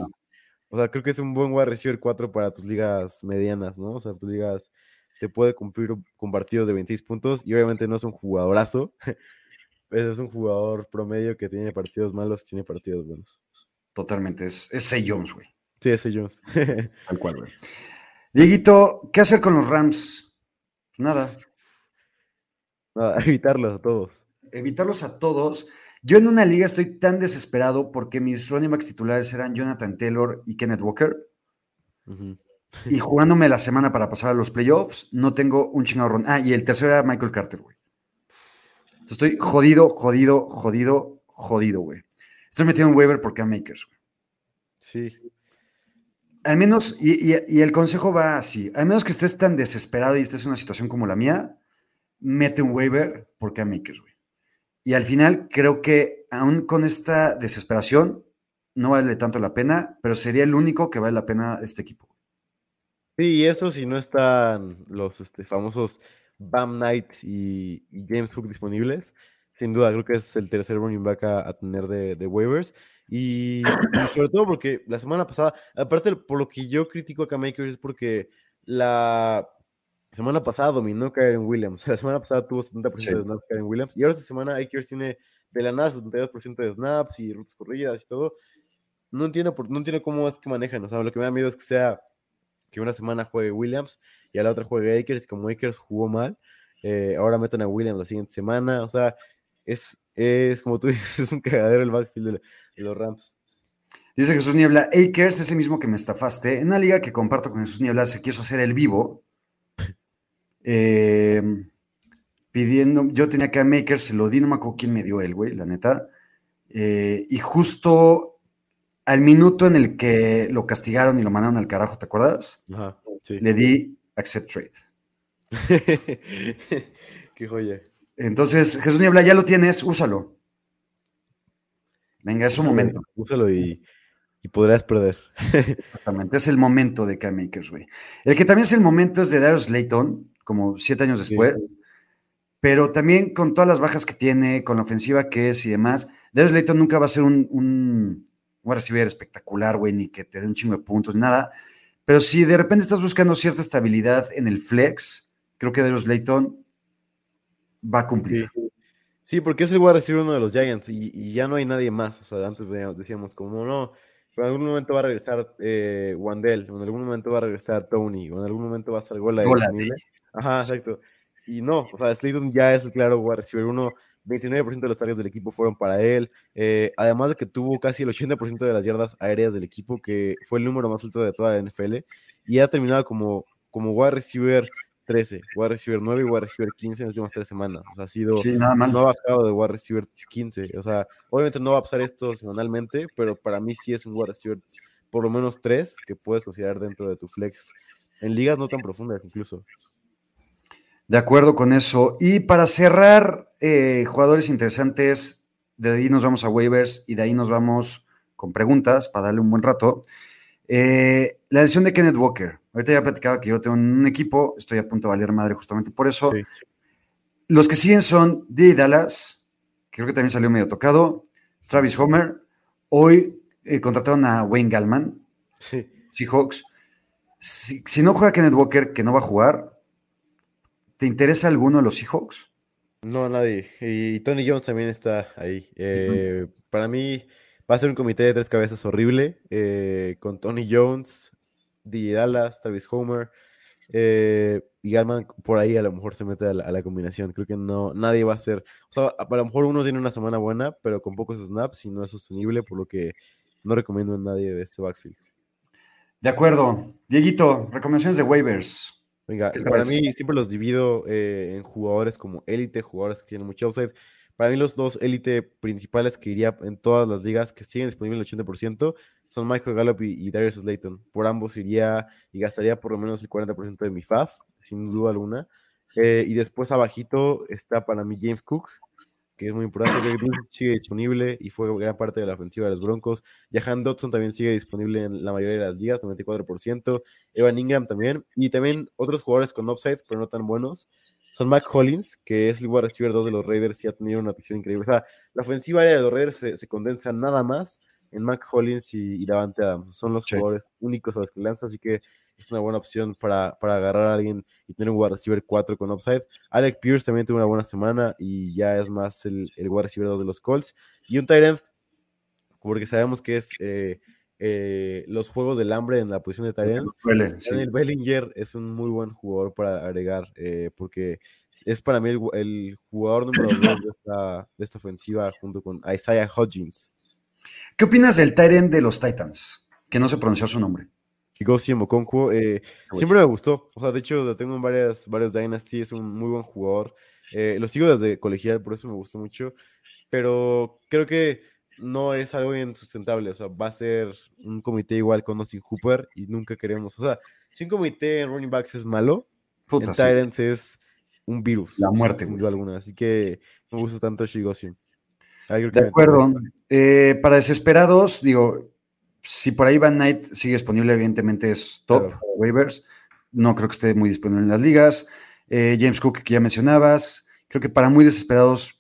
C: o sea, creo que es un buen wide receiver 4 para tus ligas medianas, ¿no? O sea, tus ligas te puede cumplir con partidos de 26 puntos y obviamente no es un jugadorazo, es un jugador promedio que tiene partidos malos, tiene partidos buenos.
B: Totalmente, es, es Say Jones, güey.
C: Sí, ese Jones.
B: Tal cual, güey. Dieguito, ¿qué hacer con los Rams? Nada.
C: Nada, evitarlos a todos.
B: Evitarlos a todos. Yo en una liga estoy tan desesperado porque mis running backs titulares eran Jonathan Taylor y Kenneth Walker. y jugándome la semana para pasar a los playoffs, no tengo un chingado run. Ah, y el tercero era Michael Carter, güey. Estoy jodido, jodido, jodido, jodido, güey. Estoy metiendo un waiver por Cam Makers, güey.
C: Sí
B: al menos, y, el consejo va así, al menos que estés tan desesperado y estés en una situación como la mía, mete un waiver por Cam Makers, güey. Y al final creo que aún con esta desesperación no vale tanto la pena, pero sería el único que vale la pena este equipo.
C: Sí, y eso si no están los este, famosos Bam Knight y, James Hook disponibles, sin duda creo que es el tercer running back a, tener de, de waivers. Y, sobre todo porque la semana pasada, aparte por lo que yo critico a Cam es porque la semana pasada dominó Karen Williams. La semana pasada tuvo 70% de snaps Karen Williams. Y ahora esta semana Akers tiene de la nada 72% de snaps y rutas corridas y todo. No entiendo, por, no entiendo cómo es que manejan. O sea, lo que me da miedo es que sea que una semana juegue Williams y a la otra juegue Akers. Y como Akers jugó mal, eh, ahora meten a Williams la siguiente semana. O sea, es, es como tú dices, es un cagadero el backfield de, los Rams.
B: Dice Jesús Niebla, Akers, ese mismo que me estafaste, en una liga que comparto con Jesús Niebla, se quiso hacer el vivo, eh, pidiendo, yo tenía que a Makers, se lo di, no me acuerdo quién me dio el güey, la neta, eh, y justo al minuto en el que lo castigaron y lo mandaron al carajo, ¿te acuerdas?
C: Ajá, sí.
B: Le di accept trade.
C: Qué joya.
B: Entonces, Jesús Niebla, ya lo tienes, úsalo. Venga, es su momento.
C: Úsalo y, podrás perder.
B: Exactamente, es el momento de K-Makers, güey. El que también es el momento es de Darius Layton, como siete años después. Pero también con todas las bajas que tiene, con la ofensiva que es y demás, Darius Layton nunca va a ser un, un, un receiver espectacular, güey, ni que te dé un chingo de puntos, nada. Pero si de repente estás buscando cierta estabilidad en el flex, creo que Darius Layton va a cumplir.
C: Sí. Porque es el wide receiver uno de los Giants y, ya no hay nadie más. O sea, antes decíamos, como no, en algún momento va a regresar eh, Wandell, o en algún momento va a regresar Tony, o en algún momento va a salir Gola disponible. Ajá, exacto. Y no, o sea, Slayton ya es el claro wide receiver uno. 29% de los tareas del equipo fueron para él. Eh, además de que tuvo casi el 80% de las yardas aéreas del equipo, que fue el número más alto de toda la NFL. Y ha terminado como, como wide receiver 13, wide receiver 9 y wide receiver 15 en las últimas tres semanas. O sea, ha sido, no ha bajado de wide receiver 15. O sea, obviamente no va a pasar esto semanalmente, pero para mí sí es un wide receiver por lo menos 3 que puedes considerar dentro de tu flex en ligas no tan profundas incluso.
B: De acuerdo con eso. Y para cerrar, eh, jugadores interesantes, de ahí nos vamos a waivers y de ahí nos vamos con preguntas para darle un buen rato. Eh, la decisión de Kenneth Walker. Ahorita ya he platicado que yo tengo un equipo, estoy a punto de valer madre justamente por eso. Los que siguen son D. Dallas, creo que también salió medio tocado, Travis Homer. Hoy eh, contrataron a Wayne Gallman,
C: sí.
B: Seahawks. Si, si, no juega Kenneth Walker, que no va a jugar, ¿te interesa alguno de los Seahawks?
C: No, nadie. Y Tony Jones también está ahí. Eh, para mí, Va a ser un comité de tres cabezas horrible, eh, con Tony Jones, DJ Dallas, Travis Homer, eh, y Galman por ahí a lo mejor se mete a la, combinación. Creo que no, nadie va a ser, o sea, a, lo mejor uno tiene una semana buena, pero con pocos snaps y no es sostenible, por lo que no recomiendo a nadie de este backfield.
B: De acuerdo. Dieguito, recomendaciones de waivers.
C: Venga, para mí siempre los divido eh, en jugadores como élite, jugadores que tienen mucho upside para mí los dos élite principales que iría en todas las ligas que siguen disponibles el 80% son Michael Gallup y, Darius Slayton. Por ambos iría y gastaría por lo menos el 40% de mi FAF, sin duda alguna. Eh, y después abajito está para mí James Cook, que es muy importante. que sigue disponible y fue gran parte de la ofensiva de los Broncos. Jahan Dodson también sigue disponible en la mayoría de las ligas, 94%. Evan Ingram también. Y también otros jugadores con upside, pero no tan buenos son Mac Hollins, que es el wide receiver 2 de los Raiders y ha tenido una visión increíble. O sea, la ofensiva área de los Raiders se, condensa nada más en Mac Hollins y, Davante Adams. Son los jugadores únicos a los que lanza, así que es una buena opción para, agarrar a alguien y tener un wide receiver 4 con upside. Alec Pierce también tuvo una buena semana y ya es más el, el wide receiver 2 de los Colts. Y un tight end, porque sabemos que es... Eh, eh, los juegos del hambre en la posición de Tyrant. El Bellinger es un muy buen jugador para agregar, eh, porque es para mí el, jugador número dos de esta, de esta, ofensiva junto con Isaiah Hodgins.
B: ¿Qué opinas del Tyrant de los Titans? Que no se pronunció su nombre.
C: Kigosi eh, siempre me gustó. O sea, de hecho, lo tengo en varias, varios Dynasty, es un muy buen jugador. Eh, lo sigo desde colegial, por eso me gustó mucho. Pero creo que no es algo insustentable, o sea, va a ser un comité igual con Austin Hooper y nunca queremos, o sea, si un comité en running backs es malo, en Tyrants es un virus.
B: La muerte.
C: Sin duda alguna, así que me gusta tanto Shigoshi.
B: De acuerdo. Eh, para desesperados, digo, si por ahí Van Knight sigue disponible, evidentemente es top waivers. No creo que esté muy disponible en las ligas. Eh, James Cook, que ya mencionabas. Creo que para muy desesperados,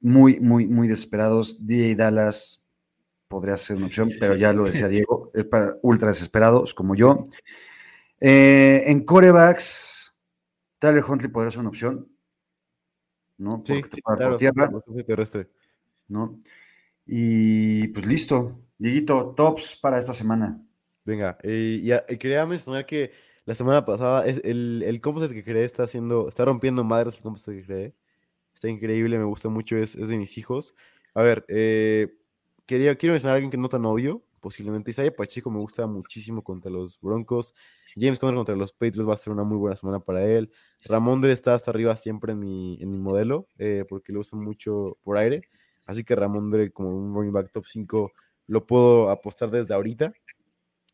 B: muy, muy, muy desesperados. DJ Dallas podría ser una opción, pero ya lo decía Diego, es para ultra desesperados como yo. Eh, en corebacks, Tyler Huntley podría ser una opción, ¿no?
C: Porque sí, por tierra. Terrestre.
B: ¿no? Y pues listo. Dieguito, tops para esta semana.
C: Venga, y, quería mencionar que la semana pasada el, el composite que creé está haciendo, está rompiendo madres el composite que creé está increíble, me gusta mucho, es, de mis hijos. A ver, eh, quería, quiero mencionar a alguien que no tan obvio, posiblemente Isaiah Pacheco me gusta muchísimo contra los Broncos. James Conner contra los Patriots va a ser una muy buena semana para él. Ramondre está hasta arriba siempre en mi, en mi modelo, eh, porque lo uso mucho por aire. Así que Ramondre como un running back top 5 lo puedo apostar desde ahorita.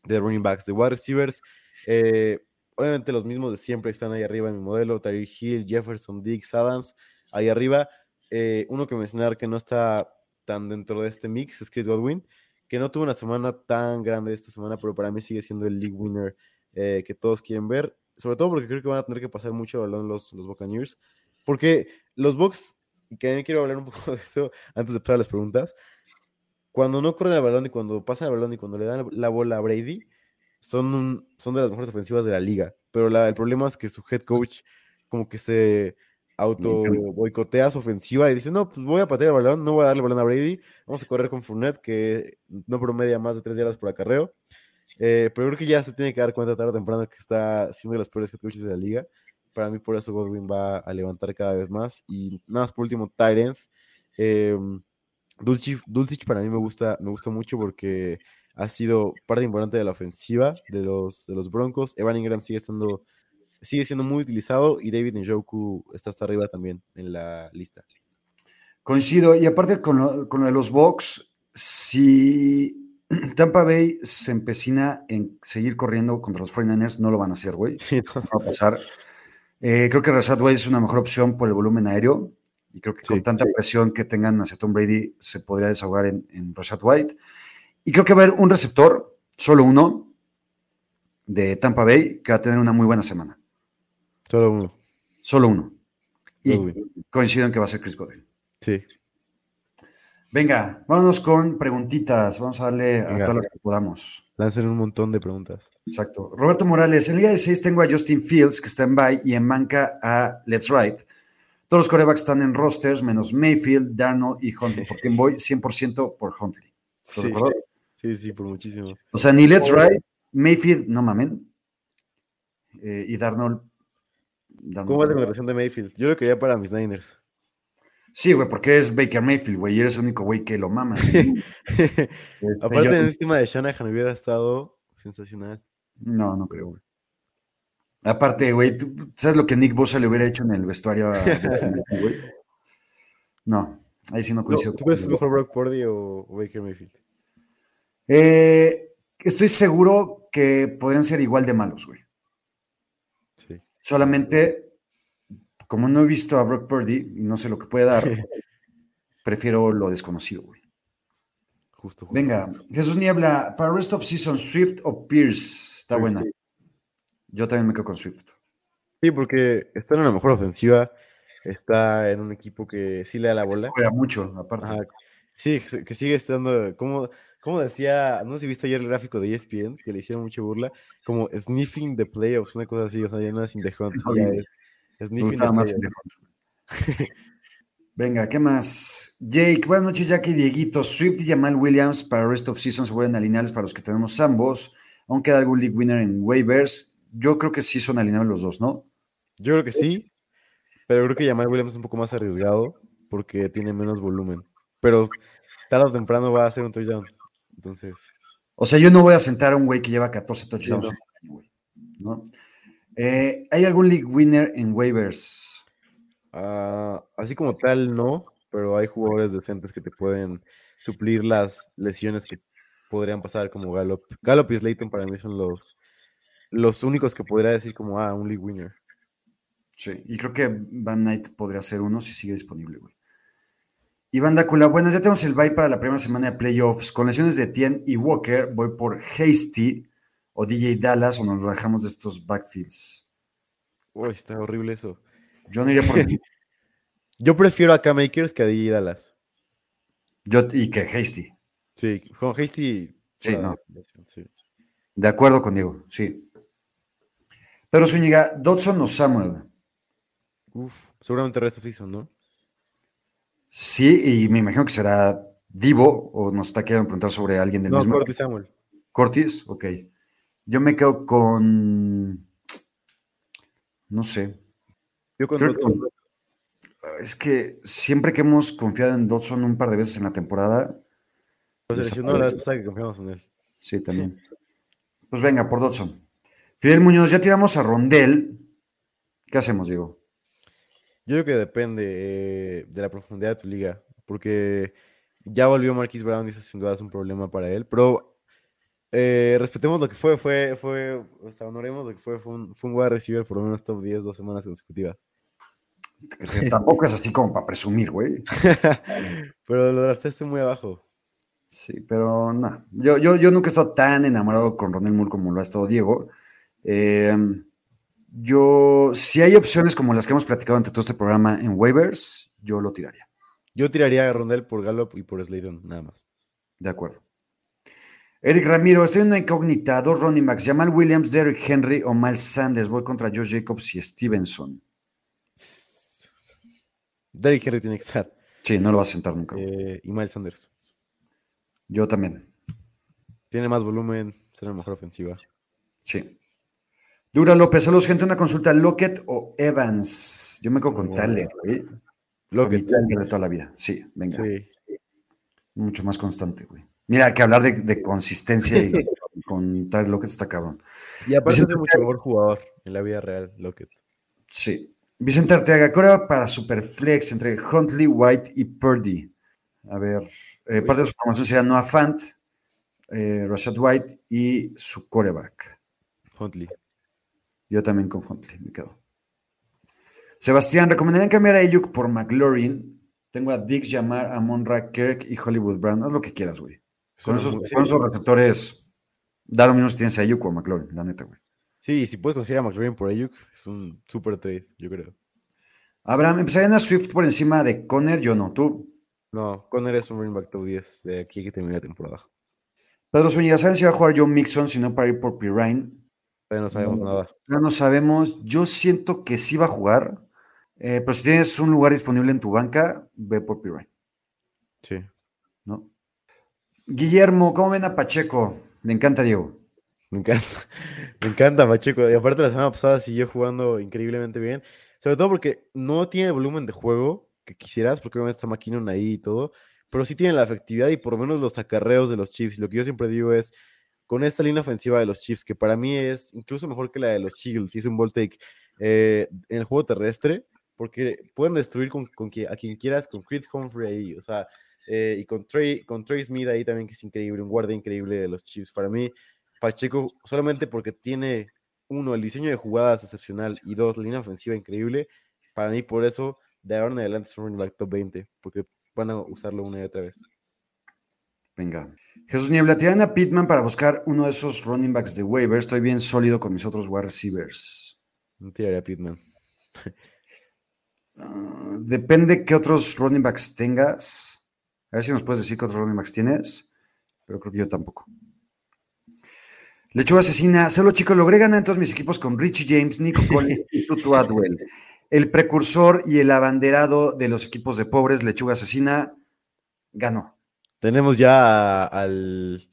C: De running backs, de wide receivers. Eh, obviamente los mismos de siempre están ahí arriba en mi modelo, Tyreek Hill, Jefferson, Diggs, Adams, ahí arriba. Eh, uno que mencionar que no está tan dentro de este mix es Chris Godwin, que no tuvo una semana tan grande esta semana, pero para mí sigue siendo el league winner eh, que todos quieren ver, sobre todo porque creo que van a tener que pasar mucho balón los, los Buccaneers, porque los Bucks, que también quiero hablar un poco de eso antes de pasar a las preguntas, cuando no corren el balón y cuando pasan el balón y cuando le dan la bola a Brady, son, son de las mejores ofensivas de la liga. Pero el problema es que su head coach como que se auto boicotea su ofensiva y dice, no, pues voy a patear el balón, no voy a darle balón a Brady, vamos a correr con Fournette, que no promedia más de tres yardas por acarreo. Eh, pero creo que ya se tiene que dar cuenta tarde o temprano que está siendo de las peores coaches de la liga. Para mí, por eso Godwin va a levantar cada vez más. Y nada más por último, Tyrant. Eh, Dulcich, para mí me gusta, me gusta mucho porque ha sido parte importante de la ofensiva de los, de los Broncos. Evan Ingram sigue estando sigue siendo muy utilizado y David Njoku está hasta arriba también en la lista.
B: Coincido, y aparte con lo, con de los Bucks, si Tampa Bay se empecina en seguir corriendo contra los 49ers, no lo van a hacer, güey. no. va a pasar. Eh, creo que Rashad White es una mejor opción por el volumen aéreo. Y creo que con tanta presión que tengan hacia Tom Brady, se podría desahogar en, en Rashad White. Y creo que va a haber un receptor, solo uno, de Tampa Bay, que va a tener una muy buena semana.
C: Solo uno.
B: Solo uno. Y coincido en que va a ser Chris Godwin.
C: Sí.
B: Venga, vámonos con preguntitas. Vamos a darle a todas las que podamos.
C: Lancen un montón de preguntas.
B: Exacto. Roberto Morales, en Liga de 6 tengo a Justin Fields, que está en bye, y en banca a Let's Ride. Todos los corebacks están en rosters, menos Mayfield, Darnold y Huntley. ¿Por quién voy? 100% por Huntley.
C: Sí. sí, sí, por muchísimo.
B: O sea, ni Let's Ride, Mayfield, no mamen. Eh, y Darnold
C: ¿Cómo va la relación de Mayfield? Yo lo quería para mis Niners.
B: Sí, güey, porque es Baker Mayfield, güey, y eres el único güey que lo mama.
C: este, Aparte, en el de Shanahan hubiera estado sensacional.
B: No, no creo, güey. Aparte, güey, ¿sabes lo que Nick Bosa le hubiera hecho en el vestuario a güey? No, ahí sí no coincido.
C: ¿Tú crees que es mejor Brock Purdy o, Baker Mayfield?
B: Eh, estoy seguro que podrían ser igual de malos, güey. Solamente, como no he visto a Brock Purdy y no sé lo que puede dar, prefiero lo desconocido, güey.
C: Justo,
B: Venga, Jesús Niebla, para Rest of Season, Swift o Pierce. Está buena. Yo también me quedo con Swift.
C: Sí, porque está en una mejor ofensiva, está en un equipo que sí le da la bola.
B: juega mucho, aparte.
C: Sí, que sigue estando, como, como decía, no sé si viste ayer el gráfico de ESPN, que le hicieron mucha burla, como sniffing the playoffs, una cosa así, o sea, ya no es in the hunt,
B: sniffing the más Venga, ¿qué más? Jake, buenas noches, Jackie y Dieguito. Swift y Jamal Williams para Rest of Season se vuelven alineables para los que tenemos ambos. Aún queda algún league winner en waivers. Yo creo que sí son alineables los dos, ¿no?
C: Yo creo que sí, pero creo que Jamal Williams es un poco más arriesgado porque tiene menos volumen. Pero tarde o temprano va a hacer un touchdown. Entonces.
B: O sea, yo no voy a sentar a un güey que lleva 14 touchdowns no. Eh, ¿Hay algún league winner en waivers?
C: Ah, así como tal, no, pero hay jugadores decentes que te pueden suplir las lesiones que podrían pasar como Gallup. Gallup y Slayton para mí son los, los únicos que podría decir como, ah, un league winner.
B: Sí, y creo que Van Knight podría ser uno si sigue disponible, güey. Iván Dacula, buenas, ya tenemos el bye para la primera semana de playoffs. Con lesiones de Tien y Walker, voy por Hasty o DJ Dallas o nos bajamos de estos backfields.
C: Uy, está horrible eso.
B: Yo no iría por.
C: Yo prefiero a K-Makers que a DJ Dallas.
B: Yo, y que Hasty.
C: Sí, con Hasty.
B: Sí, no. De acuerdo conmigo, sí. Pero Zúñiga, Dodson o Samuel.
C: Uf, seguramente resto season, ¿no?
B: Sí, y me imagino que será Divo, o nos está quedando preguntar sobre alguien del
C: no,
B: mismo.
C: Cortis Samuel.
B: Cortis, ok. Yo me quedo con. No sé.
C: Yo con
B: Es que siempre que hemos confiado en Dodson un par de veces en la temporada.
C: Pues no la vez que confiamos en él.
B: Sí, también. Pues venga, por Dodson. Fidel Muñoz, ya tiramos a Rondel. ¿Qué hacemos, Diego?
C: Yo creo que depende eh, de la profundidad de tu liga, porque ya volvió Marquis Brown y eso sin duda es un problema para él, pero eh, respetemos lo que fue, fue, fue, o sea, honoremos lo que fue, fue un, fue un wide receiver por lo menos top 10 dos semanas consecutivas.
B: Tampoco es así como para presumir, güey.
C: pero lo draftaste muy abajo.
B: Sí, pero no. Yo, yo, yo nunca he estado tan enamorado con Ronald Moore como lo ha estado Diego. Eh, yo, si hay opciones como las que hemos platicado ante todo este programa en waivers, yo lo tiraría.
C: Yo tiraría a Rondell por Gallup y por Sladen, nada más.
B: De acuerdo. Eric Ramiro, estoy en una incógnita. Dos running backs, Jamal Williams, Derrick Henry o Miles Sanders. Voy contra Josh Jacobs y Stevenson.
C: Derrick Henry tiene que estar.
B: Sí, no lo va a sentar nunca.
C: Eh, y Miles Sanders.
B: Yo también.
C: Tiene más volumen, será mejor ofensiva.
B: Sí. Dura López, saludos, gente. Una consulta: ¿Lockett o Evans? Yo me quedo con Tyler, güey.
C: Lockett.
B: de toda la vida. Sí, venga. Sí. Mucho más constante, güey. Mira, que hablar de, consistencia y con Tyler Lockett está cabrón.
C: Y aparte es mucho mejor jugador en la vida real, Lockett.
B: Sí. Vicente Arteaga, ¿cuál para Superflex entre Huntley, White y Purdy? A ver, eh, parte de su formación sería Noah Fant, eh, Rashad White y su coreback.
C: Huntley.
B: Yo también con Huntley, me quedo. Sebastián, ¿recomendarían cambiar a Ayuk por McLaurin? Tengo a Dix, Llamar, a Monra, Kirk y Hollywood Brown. Haz lo que quieras, güey. Con, esos, receptores, da lo mismo si tienes a Ayuk o a McLaurin, la neta, güey.
C: Sí, si puedes conseguir a McLaurin por Ayuk, es un super trade, yo creo.
B: Abraham, ¿empezarían a Swift por encima de Conner? Yo no, ¿tú?
C: No, Conner es un running back top 10 de aquí que termina la temporada.
B: Pedro Zúñiga, ¿saben si va a jugar John Mixon si no para ir por Pirine?
C: No sabemos nada.
B: No, no sabemos. Yo siento que sí va a jugar. Eh, pero si tienes un lugar disponible en tu banca, ve por Pirine.
C: Sí.
B: ¿No? Guillermo, ¿cómo ven a Pacheco? Le encanta Diego.
C: Me encanta. Me encanta Pacheco. Y aparte la semana pasada siguió jugando increíblemente bien. Sobre todo porque no tiene el volumen de juego que quisieras, porque obviamente está McKinnon ahí y todo, pero sí tiene la efectividad y por lo menos los acarreos de los Chiefs. Lo que yo siempre digo es, con esta línea ofensiva de los Chiefs, que para mí es incluso mejor que la de los Eagles, hizo un ball take eh, en el juego terrestre, porque pueden destruir con, a quien quieras, con Chris Humphrey ahí, o sea, eh, y con Trey, con Trey Smith ahí también, que es increíble, un guardia increíble de los Chiefs. Para mí, Pacheco, solamente porque tiene, uno, el diseño de jugadas excepcional y dos, línea ofensiva increíble, para mí por eso de ahora en adelante es un running top 20, porque van a usarlo una y otra vez.
B: Venga. Jesús Niebla, tiran a Pittman para buscar uno de esos running backs de waiver. Estoy bien sólido con mis otros wide receivers.
C: No tiraría a Pittman.
B: Ah, depende qué otros running backs tengas. A ver si nos puedes decir qué otros running backs tienes. Pero creo que yo tampoco. Lechuga asesina. Solo chicos, logré ganar en todos mis equipos con Richie James, Nico Collins y Tutu Adwell el precursor y el abanderado de los equipos de pobres, Lechuga Asesina, ganó.
C: Tenemos ya al,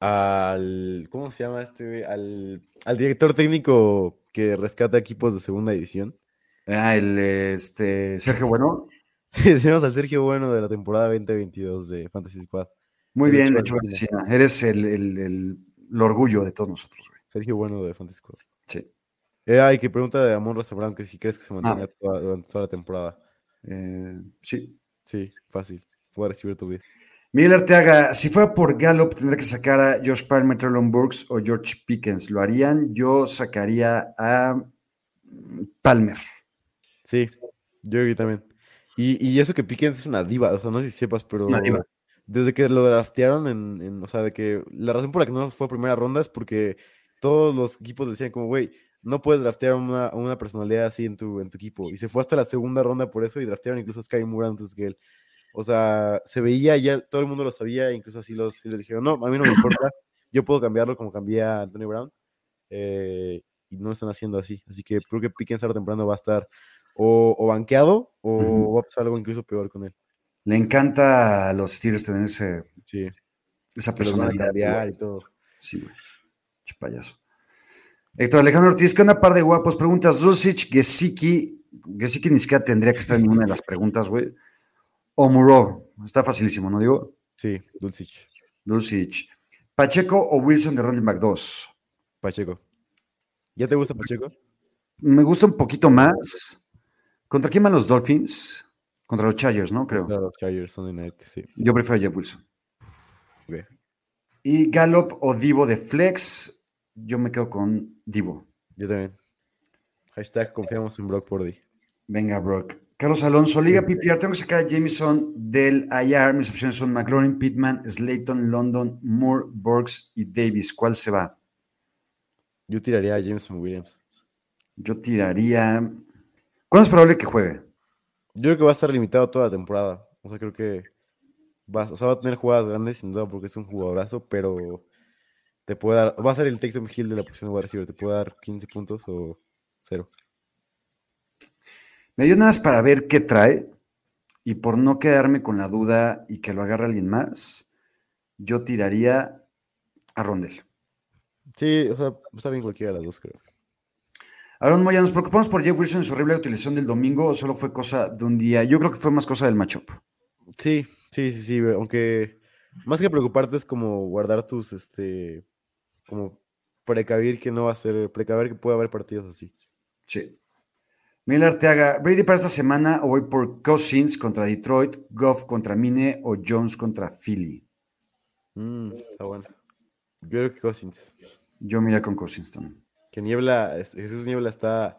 C: al ¿cómo se llama este? Al, al director técnico que rescata equipos de segunda división.
B: Ah, el este, Sergio Bueno.
C: Sí, tenemos al Sergio Bueno de la temporada 2022 de Fantasy Squad.
B: Muy bien, Lechuga Asesina. Eres el, el, orgullo de todos nosotros, güey.
C: Sergio Bueno de Fantasy Squad.
B: Sí.
C: Eh, ay, que pregunta de Amon Brown que si crees que se mantenga ah. durante toda la temporada.
B: Eh, sí.
C: Sí, fácil. Puede recibir tu vida.
B: Miguel Arteaga, si fuera por Gallup, tendría que sacar a Josh Palmer, Trellon Burks o George Pickens. ¿Lo harían? Yo sacaría a mm, Palmer.
C: Sí, yo también. Y, y, eso que Pickens es una diva, o sea, no sé si sepas, pero.
B: Una diva.
C: Desde que lo draftearon, en, en, o sea, de que la razón por la que no fue primera ronda es porque todos los equipos decían, como, güey, no puedes draftear una, una personalidad así en tu, en tu equipo. Y se fue hasta la segunda ronda por eso y draftearon incluso a Sky Moore antes que él. O sea, se veía ya, todo el mundo lo sabía, incluso así los, les dijeron, no, a mí no me importa, yo puedo cambiarlo como cambié a Anthony Brown. Eh, y no están haciendo así. Así que creo que Pickens tarde temprano va a estar o, banqueado o va a pasar algo incluso peor con él.
B: Le encanta a los Steelers tener ese,
C: sí.
B: esa personalidad.
C: Y todo.
B: Sí, güey. Payaso. Héctor Alejandro Ortiz, que una par de guapos. Preguntas, Dulcich, Gesicki. Gesicki ni siquiera tendría que estar en ninguna de las preguntas, güey. O Muro. Está facilísimo, ¿no digo?
C: Sí, Dulcich.
B: Dulcich. Pacheco o Wilson de running back 2.
C: Pacheco. ¿Ya te gusta Pacheco?
B: Me gusta un poquito más. ¿Contra quién van los Dolphins? Contra los Chargers, ¿no? Creo.
C: Contra los Chargers, Sunday night, sí.
B: Yo prefiero a Jeff Wilson. Y Gallup o Divo de Flex, yo me quedo con Divo.
C: Yo también. Hashtag confiamos en Brock Purdy.
B: Venga, Brock. Carlos Alonso, Liga PPR, tengo que sacar a Jameson del IR. Mis opciones son McLaurin, Pittman, Slayton, London, Moore, Burks y Davis. ¿Cuál se va?
C: Yo tiraría a Jameson Williams.
B: Yo tiraría. ¿Cuándo es probable que juegue?
C: Yo creo que va a estar limitado toda la temporada. O sea, creo que va, o sea, va a tener jugadas grandes, sin duda, porque es un jugadorazo, pero te puede dar. Va a ser el Texas Hill de la posición de receiver. Te puede dar 15 puntos o cero.
B: Me dio nada más para ver qué trae y por no quedarme con la duda y que lo agarre alguien más, yo tiraría a Rondel.
C: Sí, o sea, está bien cualquiera de las dos, creo.
B: Aaron Moya, ¿nos preocupamos por Jeff Wilson en su horrible utilización del domingo o solo fue cosa de un día? Yo creo que fue más cosa del matchup.
C: Sí, sí, sí, sí, aunque más que preocuparte es como guardar tus, este, como precavir que no va a ser, precaver que puede haber partidos así.
B: Sí. Miguel Arteaga, Brady para esta semana o voy por Cousins contra Detroit, Goff contra Mine o Jones contra Philly.
C: Mm, está bueno. Yo creo que Cousins.
B: Yo mira con Cousins también.
C: Que Niebla, Jesús Niebla está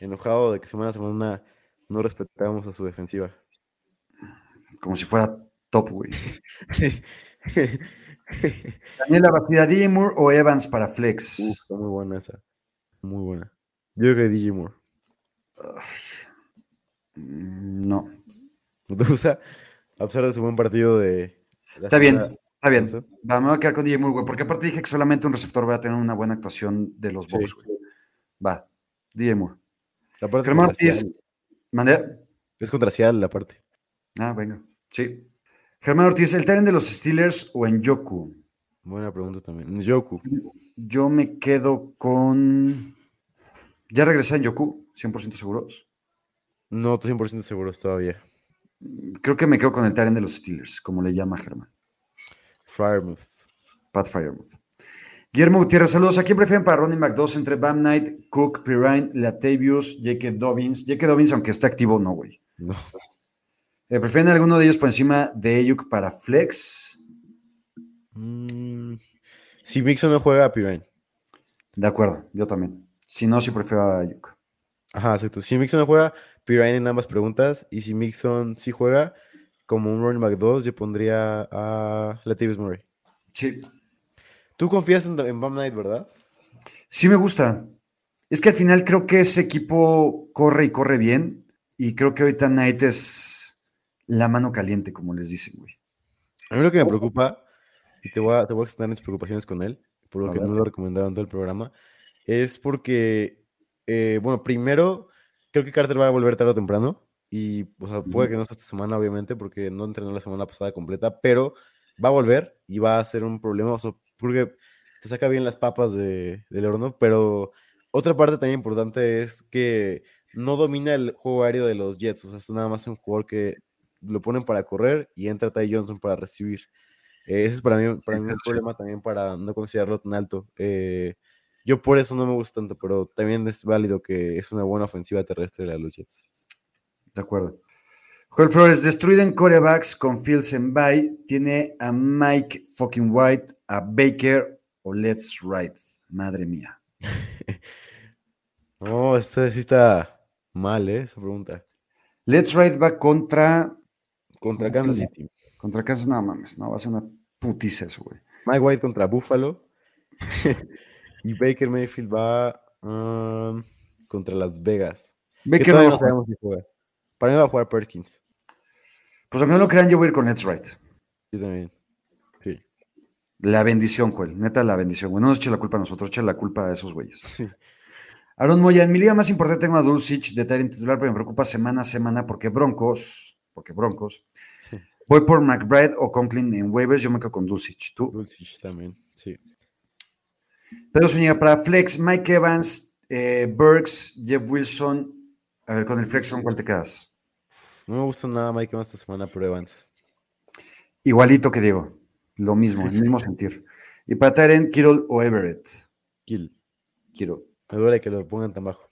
C: enojado de que semana a semana no respetamos a su defensiva.
B: Como si fuera top, güey. Daniela Bastida, DJ Moore o Evans para Flex.
C: está muy buena esa. Muy buena. Yo creo que DJ Moore.
B: No.
C: ¿No te gusta? A pesar de su buen partido de.
B: Está bien, está bien. Va, me voy a quedar con DJ Moore, güey, porque aparte dije que solamente un receptor va a tener una buena actuación de los Bucks. Va, DJ Moore.
C: Germán
B: Ortiz. ¿Mandé?
C: Es contra Seattle, la parte.
B: Ah, venga. Sí. Germán Ortiz, ¿el tren de los Steelers o en Yoku?
C: Buena pregunta también. En Yoku.
B: Yo me quedo con. ¿Ya regresé en Yoku? ¿100% seguros?
C: No, 100% seguros todavía.
B: Creo que me quedo con el Taren de los Steelers, como le llama Germán.
C: Firemouth.
B: Pat Firemouth. Guillermo Gutiérrez, saludos. ¿A quién prefieren para Ronnie McDoss entre Bam Knight, Cook, Pirine, Latavius, J.K. Dobbins? J.K. Dobbins, aunque esté activo, no, güey.
C: No.
B: Eh, ¿Prefieren alguno de ellos por encima de Ayuk para Flex?
C: Mm, si Mixon no juega a Pirine.
B: De acuerdo, yo también. Si no, sí prefiero a Ayuk.
C: Ajá, exacto. Si Mixon no juega, Pirine en ambas preguntas. Y si Mixon sí juega, como un running back 2, yo pondría a Latavius Murray.
B: Sí.
C: ¿Tú confías en, en Bam Knight, verdad?
B: Sí me gusta. Es que al final creo que ese equipo corre y corre bien. Y creo que ahorita Knight es la mano caliente, como les dicen, güey.
C: A mí lo que me preocupa, y te voy a, te voy a extender mis preocupaciones con él, por lo que no lo recomendaron todo el programa, es porque, eh, bueno, primero, creo que Carter va a volver tarde o temprano. Y, o sea, puede que no sea esta semana, obviamente, porque no entrenó la semana pasada completa, pero va a volver y va a ser un problema, o sea, porque te saca bien las papas de, del horno, pero otra parte también importante es que no domina el juego aéreo de los Jets, o sea, es nada más un jugador que lo ponen para correr y entra Ty Johnson para recibir. Eh, ese es para mí, para mí un problema también para no considerarlo tan alto. Eh, yo por eso no me gusta tanto, pero también es válido que es una buena ofensiva terrestre de los Jets.
B: De acuerdo. Joel Flores, destruido en corebacks con Fields en bye, tiene a Mike fucking White, a Baker o Let's Ride. Madre mía.
C: no, esta sí está mal, ¿eh? Esa pregunta.
B: Let's Ride va contra.
C: Contra Kansas City.
B: Contra Kansas, no mames, no, va a ser una putiza eso, güey.
C: Mike White contra Buffalo. y Baker Mayfield va um, contra Las Vegas.
B: Baker
C: no, no sabemos si juega. Para mí va a jugar Perkins.
B: Pues aunque no lo crean, yo voy a ir con Let's Ride.
C: Yo también. Sí.
B: La bendición, Joel. Neta, la bendición, güey. No nos eche la culpa a nosotros, eche la culpa a esos güeyes.
C: Sí.
B: Aaron Moya, en mi liga más importante tengo a Dulcich de en titular, pero me preocupa semana a semana porque Broncos, porque Broncos, voy por McBride o Conklin en waivers, yo me quedo con Dulcich. ¿Tú?
C: Dulcich también, sí.
B: Pedro Zúñiga, para Flex, Mike Evans, eh, Burks, Jeff Wilson. A ver, con el Flex, ¿con cuál te quedas?
C: No me gusta nada Mike Evans esta semana, pero Evans.
B: Igualito que Diego, lo mismo, el mismo sentir. Y para Tyrant, Kittle o Everett.
C: Kill.
B: Kittle.
C: Me duele que lo pongan tan bajo.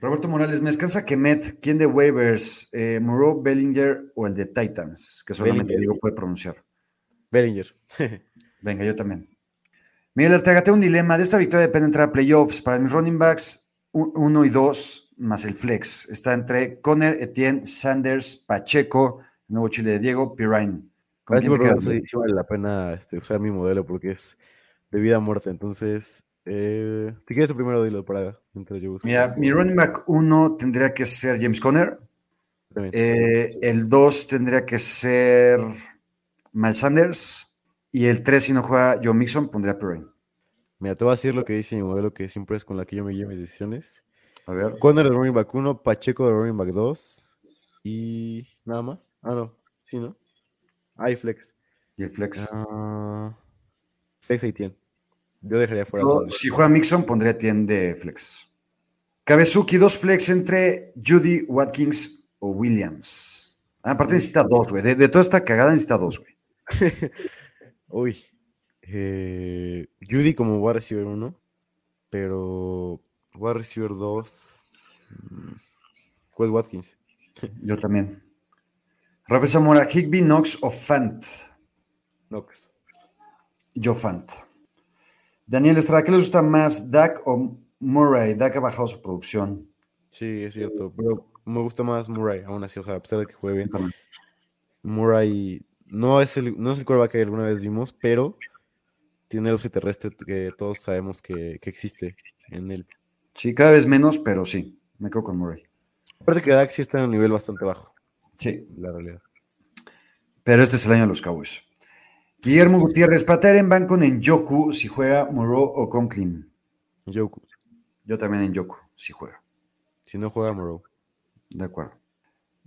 B: Roberto Morales, me descansa Kemet. ¿Quién de waivers? Eh, Bellinger o el de Titans? Que solamente
C: Bellinger.
B: Diego puede pronunciar.
C: Bellinger.
B: Venga, yo también. Miguel Arteaga, tengo un dilema. De esta victoria depende entrar a playoffs. Para mis running backs, 1 y 2 más el flex. Está entre Conner, Etienne, Sanders, Pacheco, el nuevo Chile de Diego, Pirine.
C: ¿Con quién te vale la pena este, usar mi modelo porque es de vida a muerte. Entonces, eh, si quieres primero dilo para
B: Mira, mi running back 1 tendría que ser James Conner. Eh, el 2 tendría que ser Miles Sanders. Y el 3, si no juega Joe Mixon, pondría Pirine.
C: Mira, te voy a decir lo que dice mi modelo, que siempre es con la que yo me llevo mis decisiones.
B: A ver.
C: Conner de running back 1, Pacheco de running back 2 y nada más. Ah, no. Sí, ¿no? Hay flex.
B: ¿Y el flex?
C: Uh, flex y Tien. Yo dejaría fuera.
B: si juega Mixon, pondría Tien de flex. Kabezuki, dos flex entre Judy, Watkins o Williams. Ah, aparte necesita dos, güey. De, de, toda esta cagada necesita dos, güey.
C: Uy. Eh, Judy como va a recibir uno, pero va a recibir dos. Pues Watkins.
B: Yo también. Rafael Zamora, Higby, Knox o Fant.
C: Knox.
B: Yo Fant. Daniel Estrada, ¿qué les gusta más, Dak o Murray? Dak ha bajado su producción.
C: Sí, es cierto, pero me gusta más Murray, aún así, o sea, a pesar de que juegue bien. Murray no es el, no es el que alguna vez vimos, pero tiene el terrestre que todos sabemos que, existe en él.
B: Sí, cada vez menos, pero sí, me quedo con Murray.
C: Aparte que Dak sí está en un nivel bastante bajo.
B: Sí.
C: La realidad.
B: Pero este es el año de los Cowboys. Guillermo Gutiérrez, patear en banco en Yoku si juega Moreau o Conklin.
C: Yoku.
B: Yo también en Yoku, si juega.
C: Si no juega Moreau.
B: De acuerdo.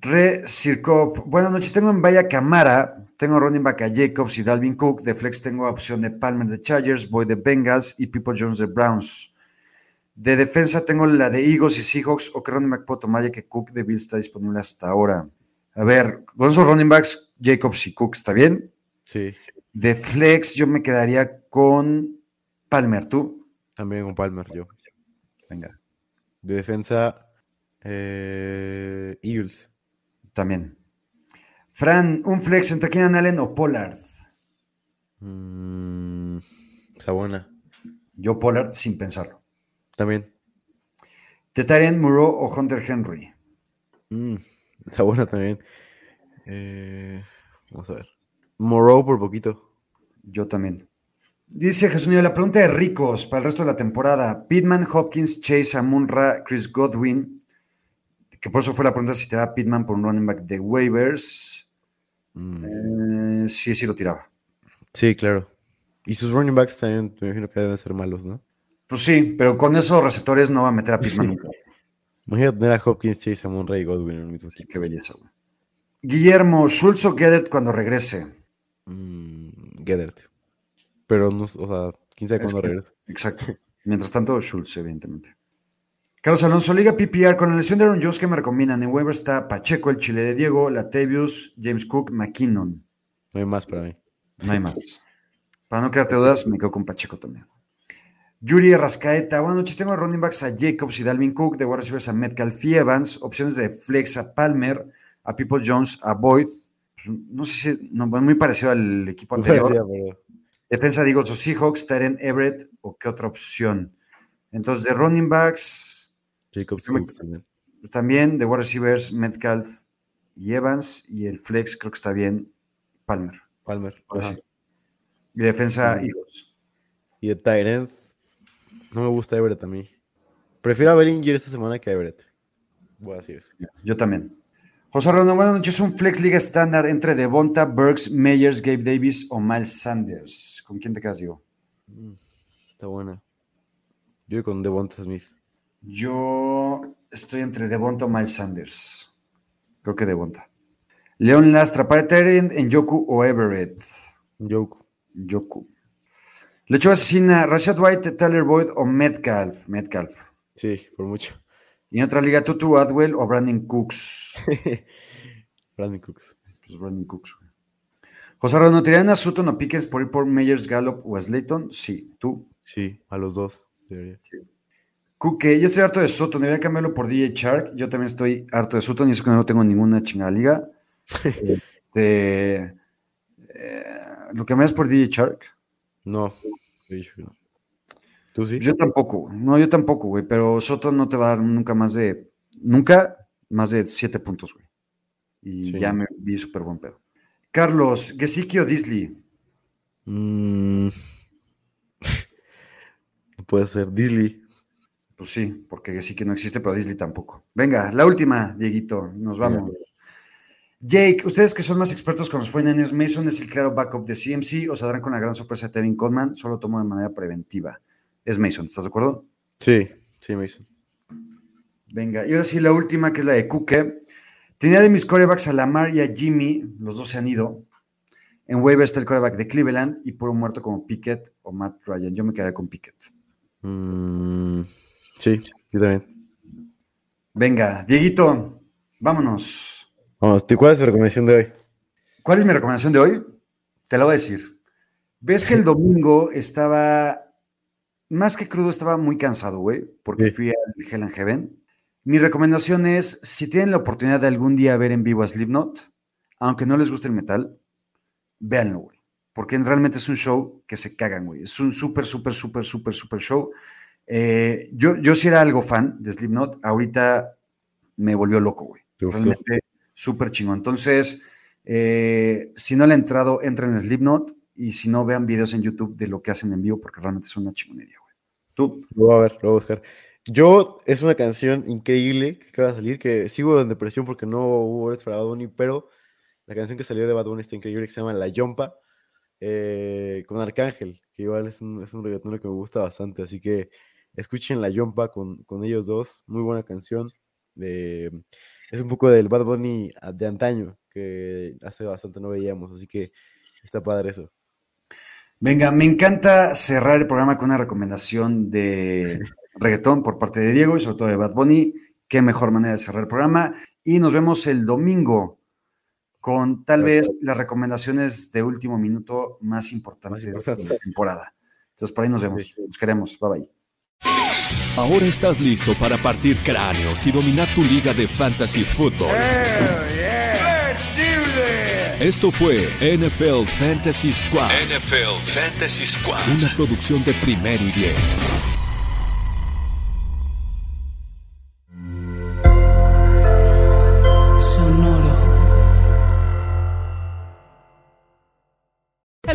B: Re Circop, buenas noches. Tengo en Vaya Camara, tengo running back a Jacobs y Dalvin Cook. De flex tengo opción de Palmer de Chargers, Boy de Bengals y People Jones de Browns. De defensa tengo la de Eagles y Seahawks. ¿O qué running back puedo tomar ya que Cook de Bill está disponible hasta ahora? A ver, con esos running backs, Jacobs y Cook, ¿está bien?
C: Sí.
B: De flex yo me quedaría con Palmer, ¿tú?
C: También con Palmer, yo.
B: Venga.
C: De defensa, eh, Eagles.
B: También. Fran, un flex entre Keenan Allen o Pollard.
C: Mm, está buena.
B: Yo Pollard sin pensarlo.
C: También.
B: Tetarian Muro o Hunter Henry.
C: Mm, está buena también. Eh, vamos a ver. Moreau por poquito.
B: Yo también. Dice Jesús la pregunta de ricos para el resto de la temporada. Pittman, Hopkins, Chase, Amunra, Chris Godwin, que por eso fue la pregunta si tiraba Pittman por un running back de waivers. Mm. Eh, sí, sí lo tiraba.
C: Sí, claro. Y sus running backs también me imagino que deben ser malos, ¿no?
B: Pues sí, pero con esos receptores no va a meter a Pittman nunca.
C: Imagínate tener a Hopkins, Chase, Amon y Godwin en el mismo
B: sí, Qué belleza, güey. Guillermo, Schultz o Gedert cuando regrese.
C: Mm, Pero no, o sea, quién sabe cuándo regrese.
B: Exacto. Mientras tanto, Schultz, evidentemente. Carlos Alonso, Liga PPR, con la lesión de Aaron Jones, ¿qué me recomiendan? En Weber está Pacheco, el Chile de Diego, Latavius, James Cook, McKinnon.
C: No hay más para mí.
B: No hay más. para no quedarte dudas, me quedo con Pacheco también. Yuri Rascaeta, buenas noches. Tengo running backs a Jacobs y Dalvin Cook, de wide receivers a Metcalf y Evans, opciones de flex a Palmer, a People Jones, a Boyd. No sé si, no, muy parecido al equipo anterior. Defensa de Eagles o Seahawks, Taren Everett o qué otra opción. Entonces, de running backs,
C: Jacobs
B: también. También de wide receivers, Metcalf y Evans. Y el flex creo que está bien, Palmer.
C: Palmer.
B: Y defensa Eagles.
C: Y de Tyrant, no me gusta Everett a mí. Prefiero a Bellinger esta semana que a Everett. Voy a decir eso.
B: Yo también. José Ronaldo, buenas noches. Un flex liga estándar entre Devonta, Burks, Meyers, Gabe Davis o Miles Sanders. ¿Con quién te quedas, Diego?
C: Mm, está buena. Yo con Devonta Smith.
B: Yo estoy entre Devonta o Miles Sanders. Creo que Devonta. León Lastra, para en Yoku o Everett.
C: Yoku.
B: Yoku. Lecho asesina, Rashad White, Tyler Boyd o Metcalf. Metcalf.
C: Sí, por mucho.
B: Y en otra liga, Tutu Adwell o Brandon Cooks.
C: Brandon Cooks.
B: Pues Brandon Cooks. José ¿no tiran a Sutton o Pickens por ir por Meyers, Gallup o Slayton? Sí. ¿Tú?
C: Sí, a los dos. Sí.
B: Cuque, yo estoy harto de Sutton, debería cambiarlo por DJ Shark. Yo también estoy harto de Sutton y eso que no tengo ninguna chingada liga. este, eh, ¿Lo cambias por DJ Shark?
C: No, ¿Tú sí?
B: Yo tampoco, no, yo tampoco, güey, pero Soto no te va a dar nunca más de, nunca más de siete puntos, güey. Y ya me vi súper buen pedo. Carlos, Gesicki o Disley.
C: Mm. Puede ser Disley.
B: Pues sí, porque sí que no existe, pero Disney tampoco. Venga, la última, Dieguito, nos vamos. Jake, ustedes que son más expertos con los 49 Mason es el claro backup de CMC o se darán con la gran sorpresa de Tevin Coleman, solo tomo de manera preventiva. Es Mason, ¿estás de acuerdo?
C: Sí, sí, Mason.
B: Venga, y ahora sí la última, que es la de Cooke. Tenía de mis corebacks a Lamar y a Jimmy, los dos se han ido. En waiver está el coreback de Cleveland y por un muerto como Pickett o Matt Ryan. Yo me quedaría con Pickett.
C: Mm, sí, yo también.
B: Venga, Dieguito, vámonos.
C: Vamos, ¿cuál es tu recomendación de hoy?
B: ¿Cuál es mi recomendación de hoy? Te la voy a decir. Ves que el domingo estaba, más que crudo, estaba muy cansado, güey, porque fui al Hell and Heaven. Mi recomendación es, si tienen la oportunidad de algún día ver en vivo a Slipknot, aunque no les guste el metal, véanlo, güey porque realmente es un show que se cagan, güey. Es un súper, súper, súper, súper, súper show. Eh, yo, yo sí era algo fan de Slipknot, ahorita me volvió loco, güey. Realmente súper chingón. Entonces, eh, si no le han entrado, entren en Slipknot y si no, vean videos en YouTube de lo que hacen en vivo porque realmente es una chingonería, güey. ¿Tú?
C: Lo voy a ver, lo voy a buscar. Yo, es una canción increíble que acaba de salir, que sigo en depresión porque no hubo para Bad Bunny, pero la canción que salió de Bad Bunny está increíble, que se llama La Yompa eh, con Arcángel, que igual es un, es un reggaetón que me gusta bastante, así que escuchen La Yompa con, con ellos dos, muy buena canción. es un poco del Bad Bunny de antaño, que hace bastante no veíamos, así que está padre eso.
B: Venga, me encanta cerrar el programa con una recomendación de reggaetón por parte de Diego y sobre todo de Bad Bunny. Qué mejor manera de cerrar el programa. Y nos vemos el domingo con tal vez las recomendaciones de último minuto más importantes de la temporada. Entonces, por ahí nos vemos. Nos queremos. Bye bye.
A: Ahora estás listo para partir cráneos y dominar tu liga de fantasy football. Esto fue NFL Fantasy Squad. NFL Fantasy Squad. Una producción de primero y diez.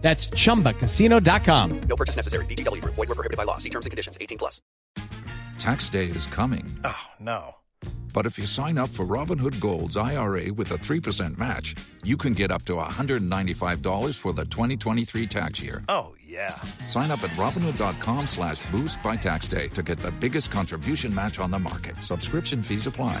E: That's ChumbaCasino.com.
F: No purchase necessary. VGW. Void were prohibited by law. See terms and conditions. 18 plus.
G: Tax day is coming.
H: Oh, no.
G: But if you sign up for Robinhood Gold's IRA with a 3% match, you can get up to $195 for the 2023 tax year.
H: Oh, yeah.
G: Sign up at Robinhood.com slash boost by tax day to get the biggest contribution match on the market. Subscription fees apply.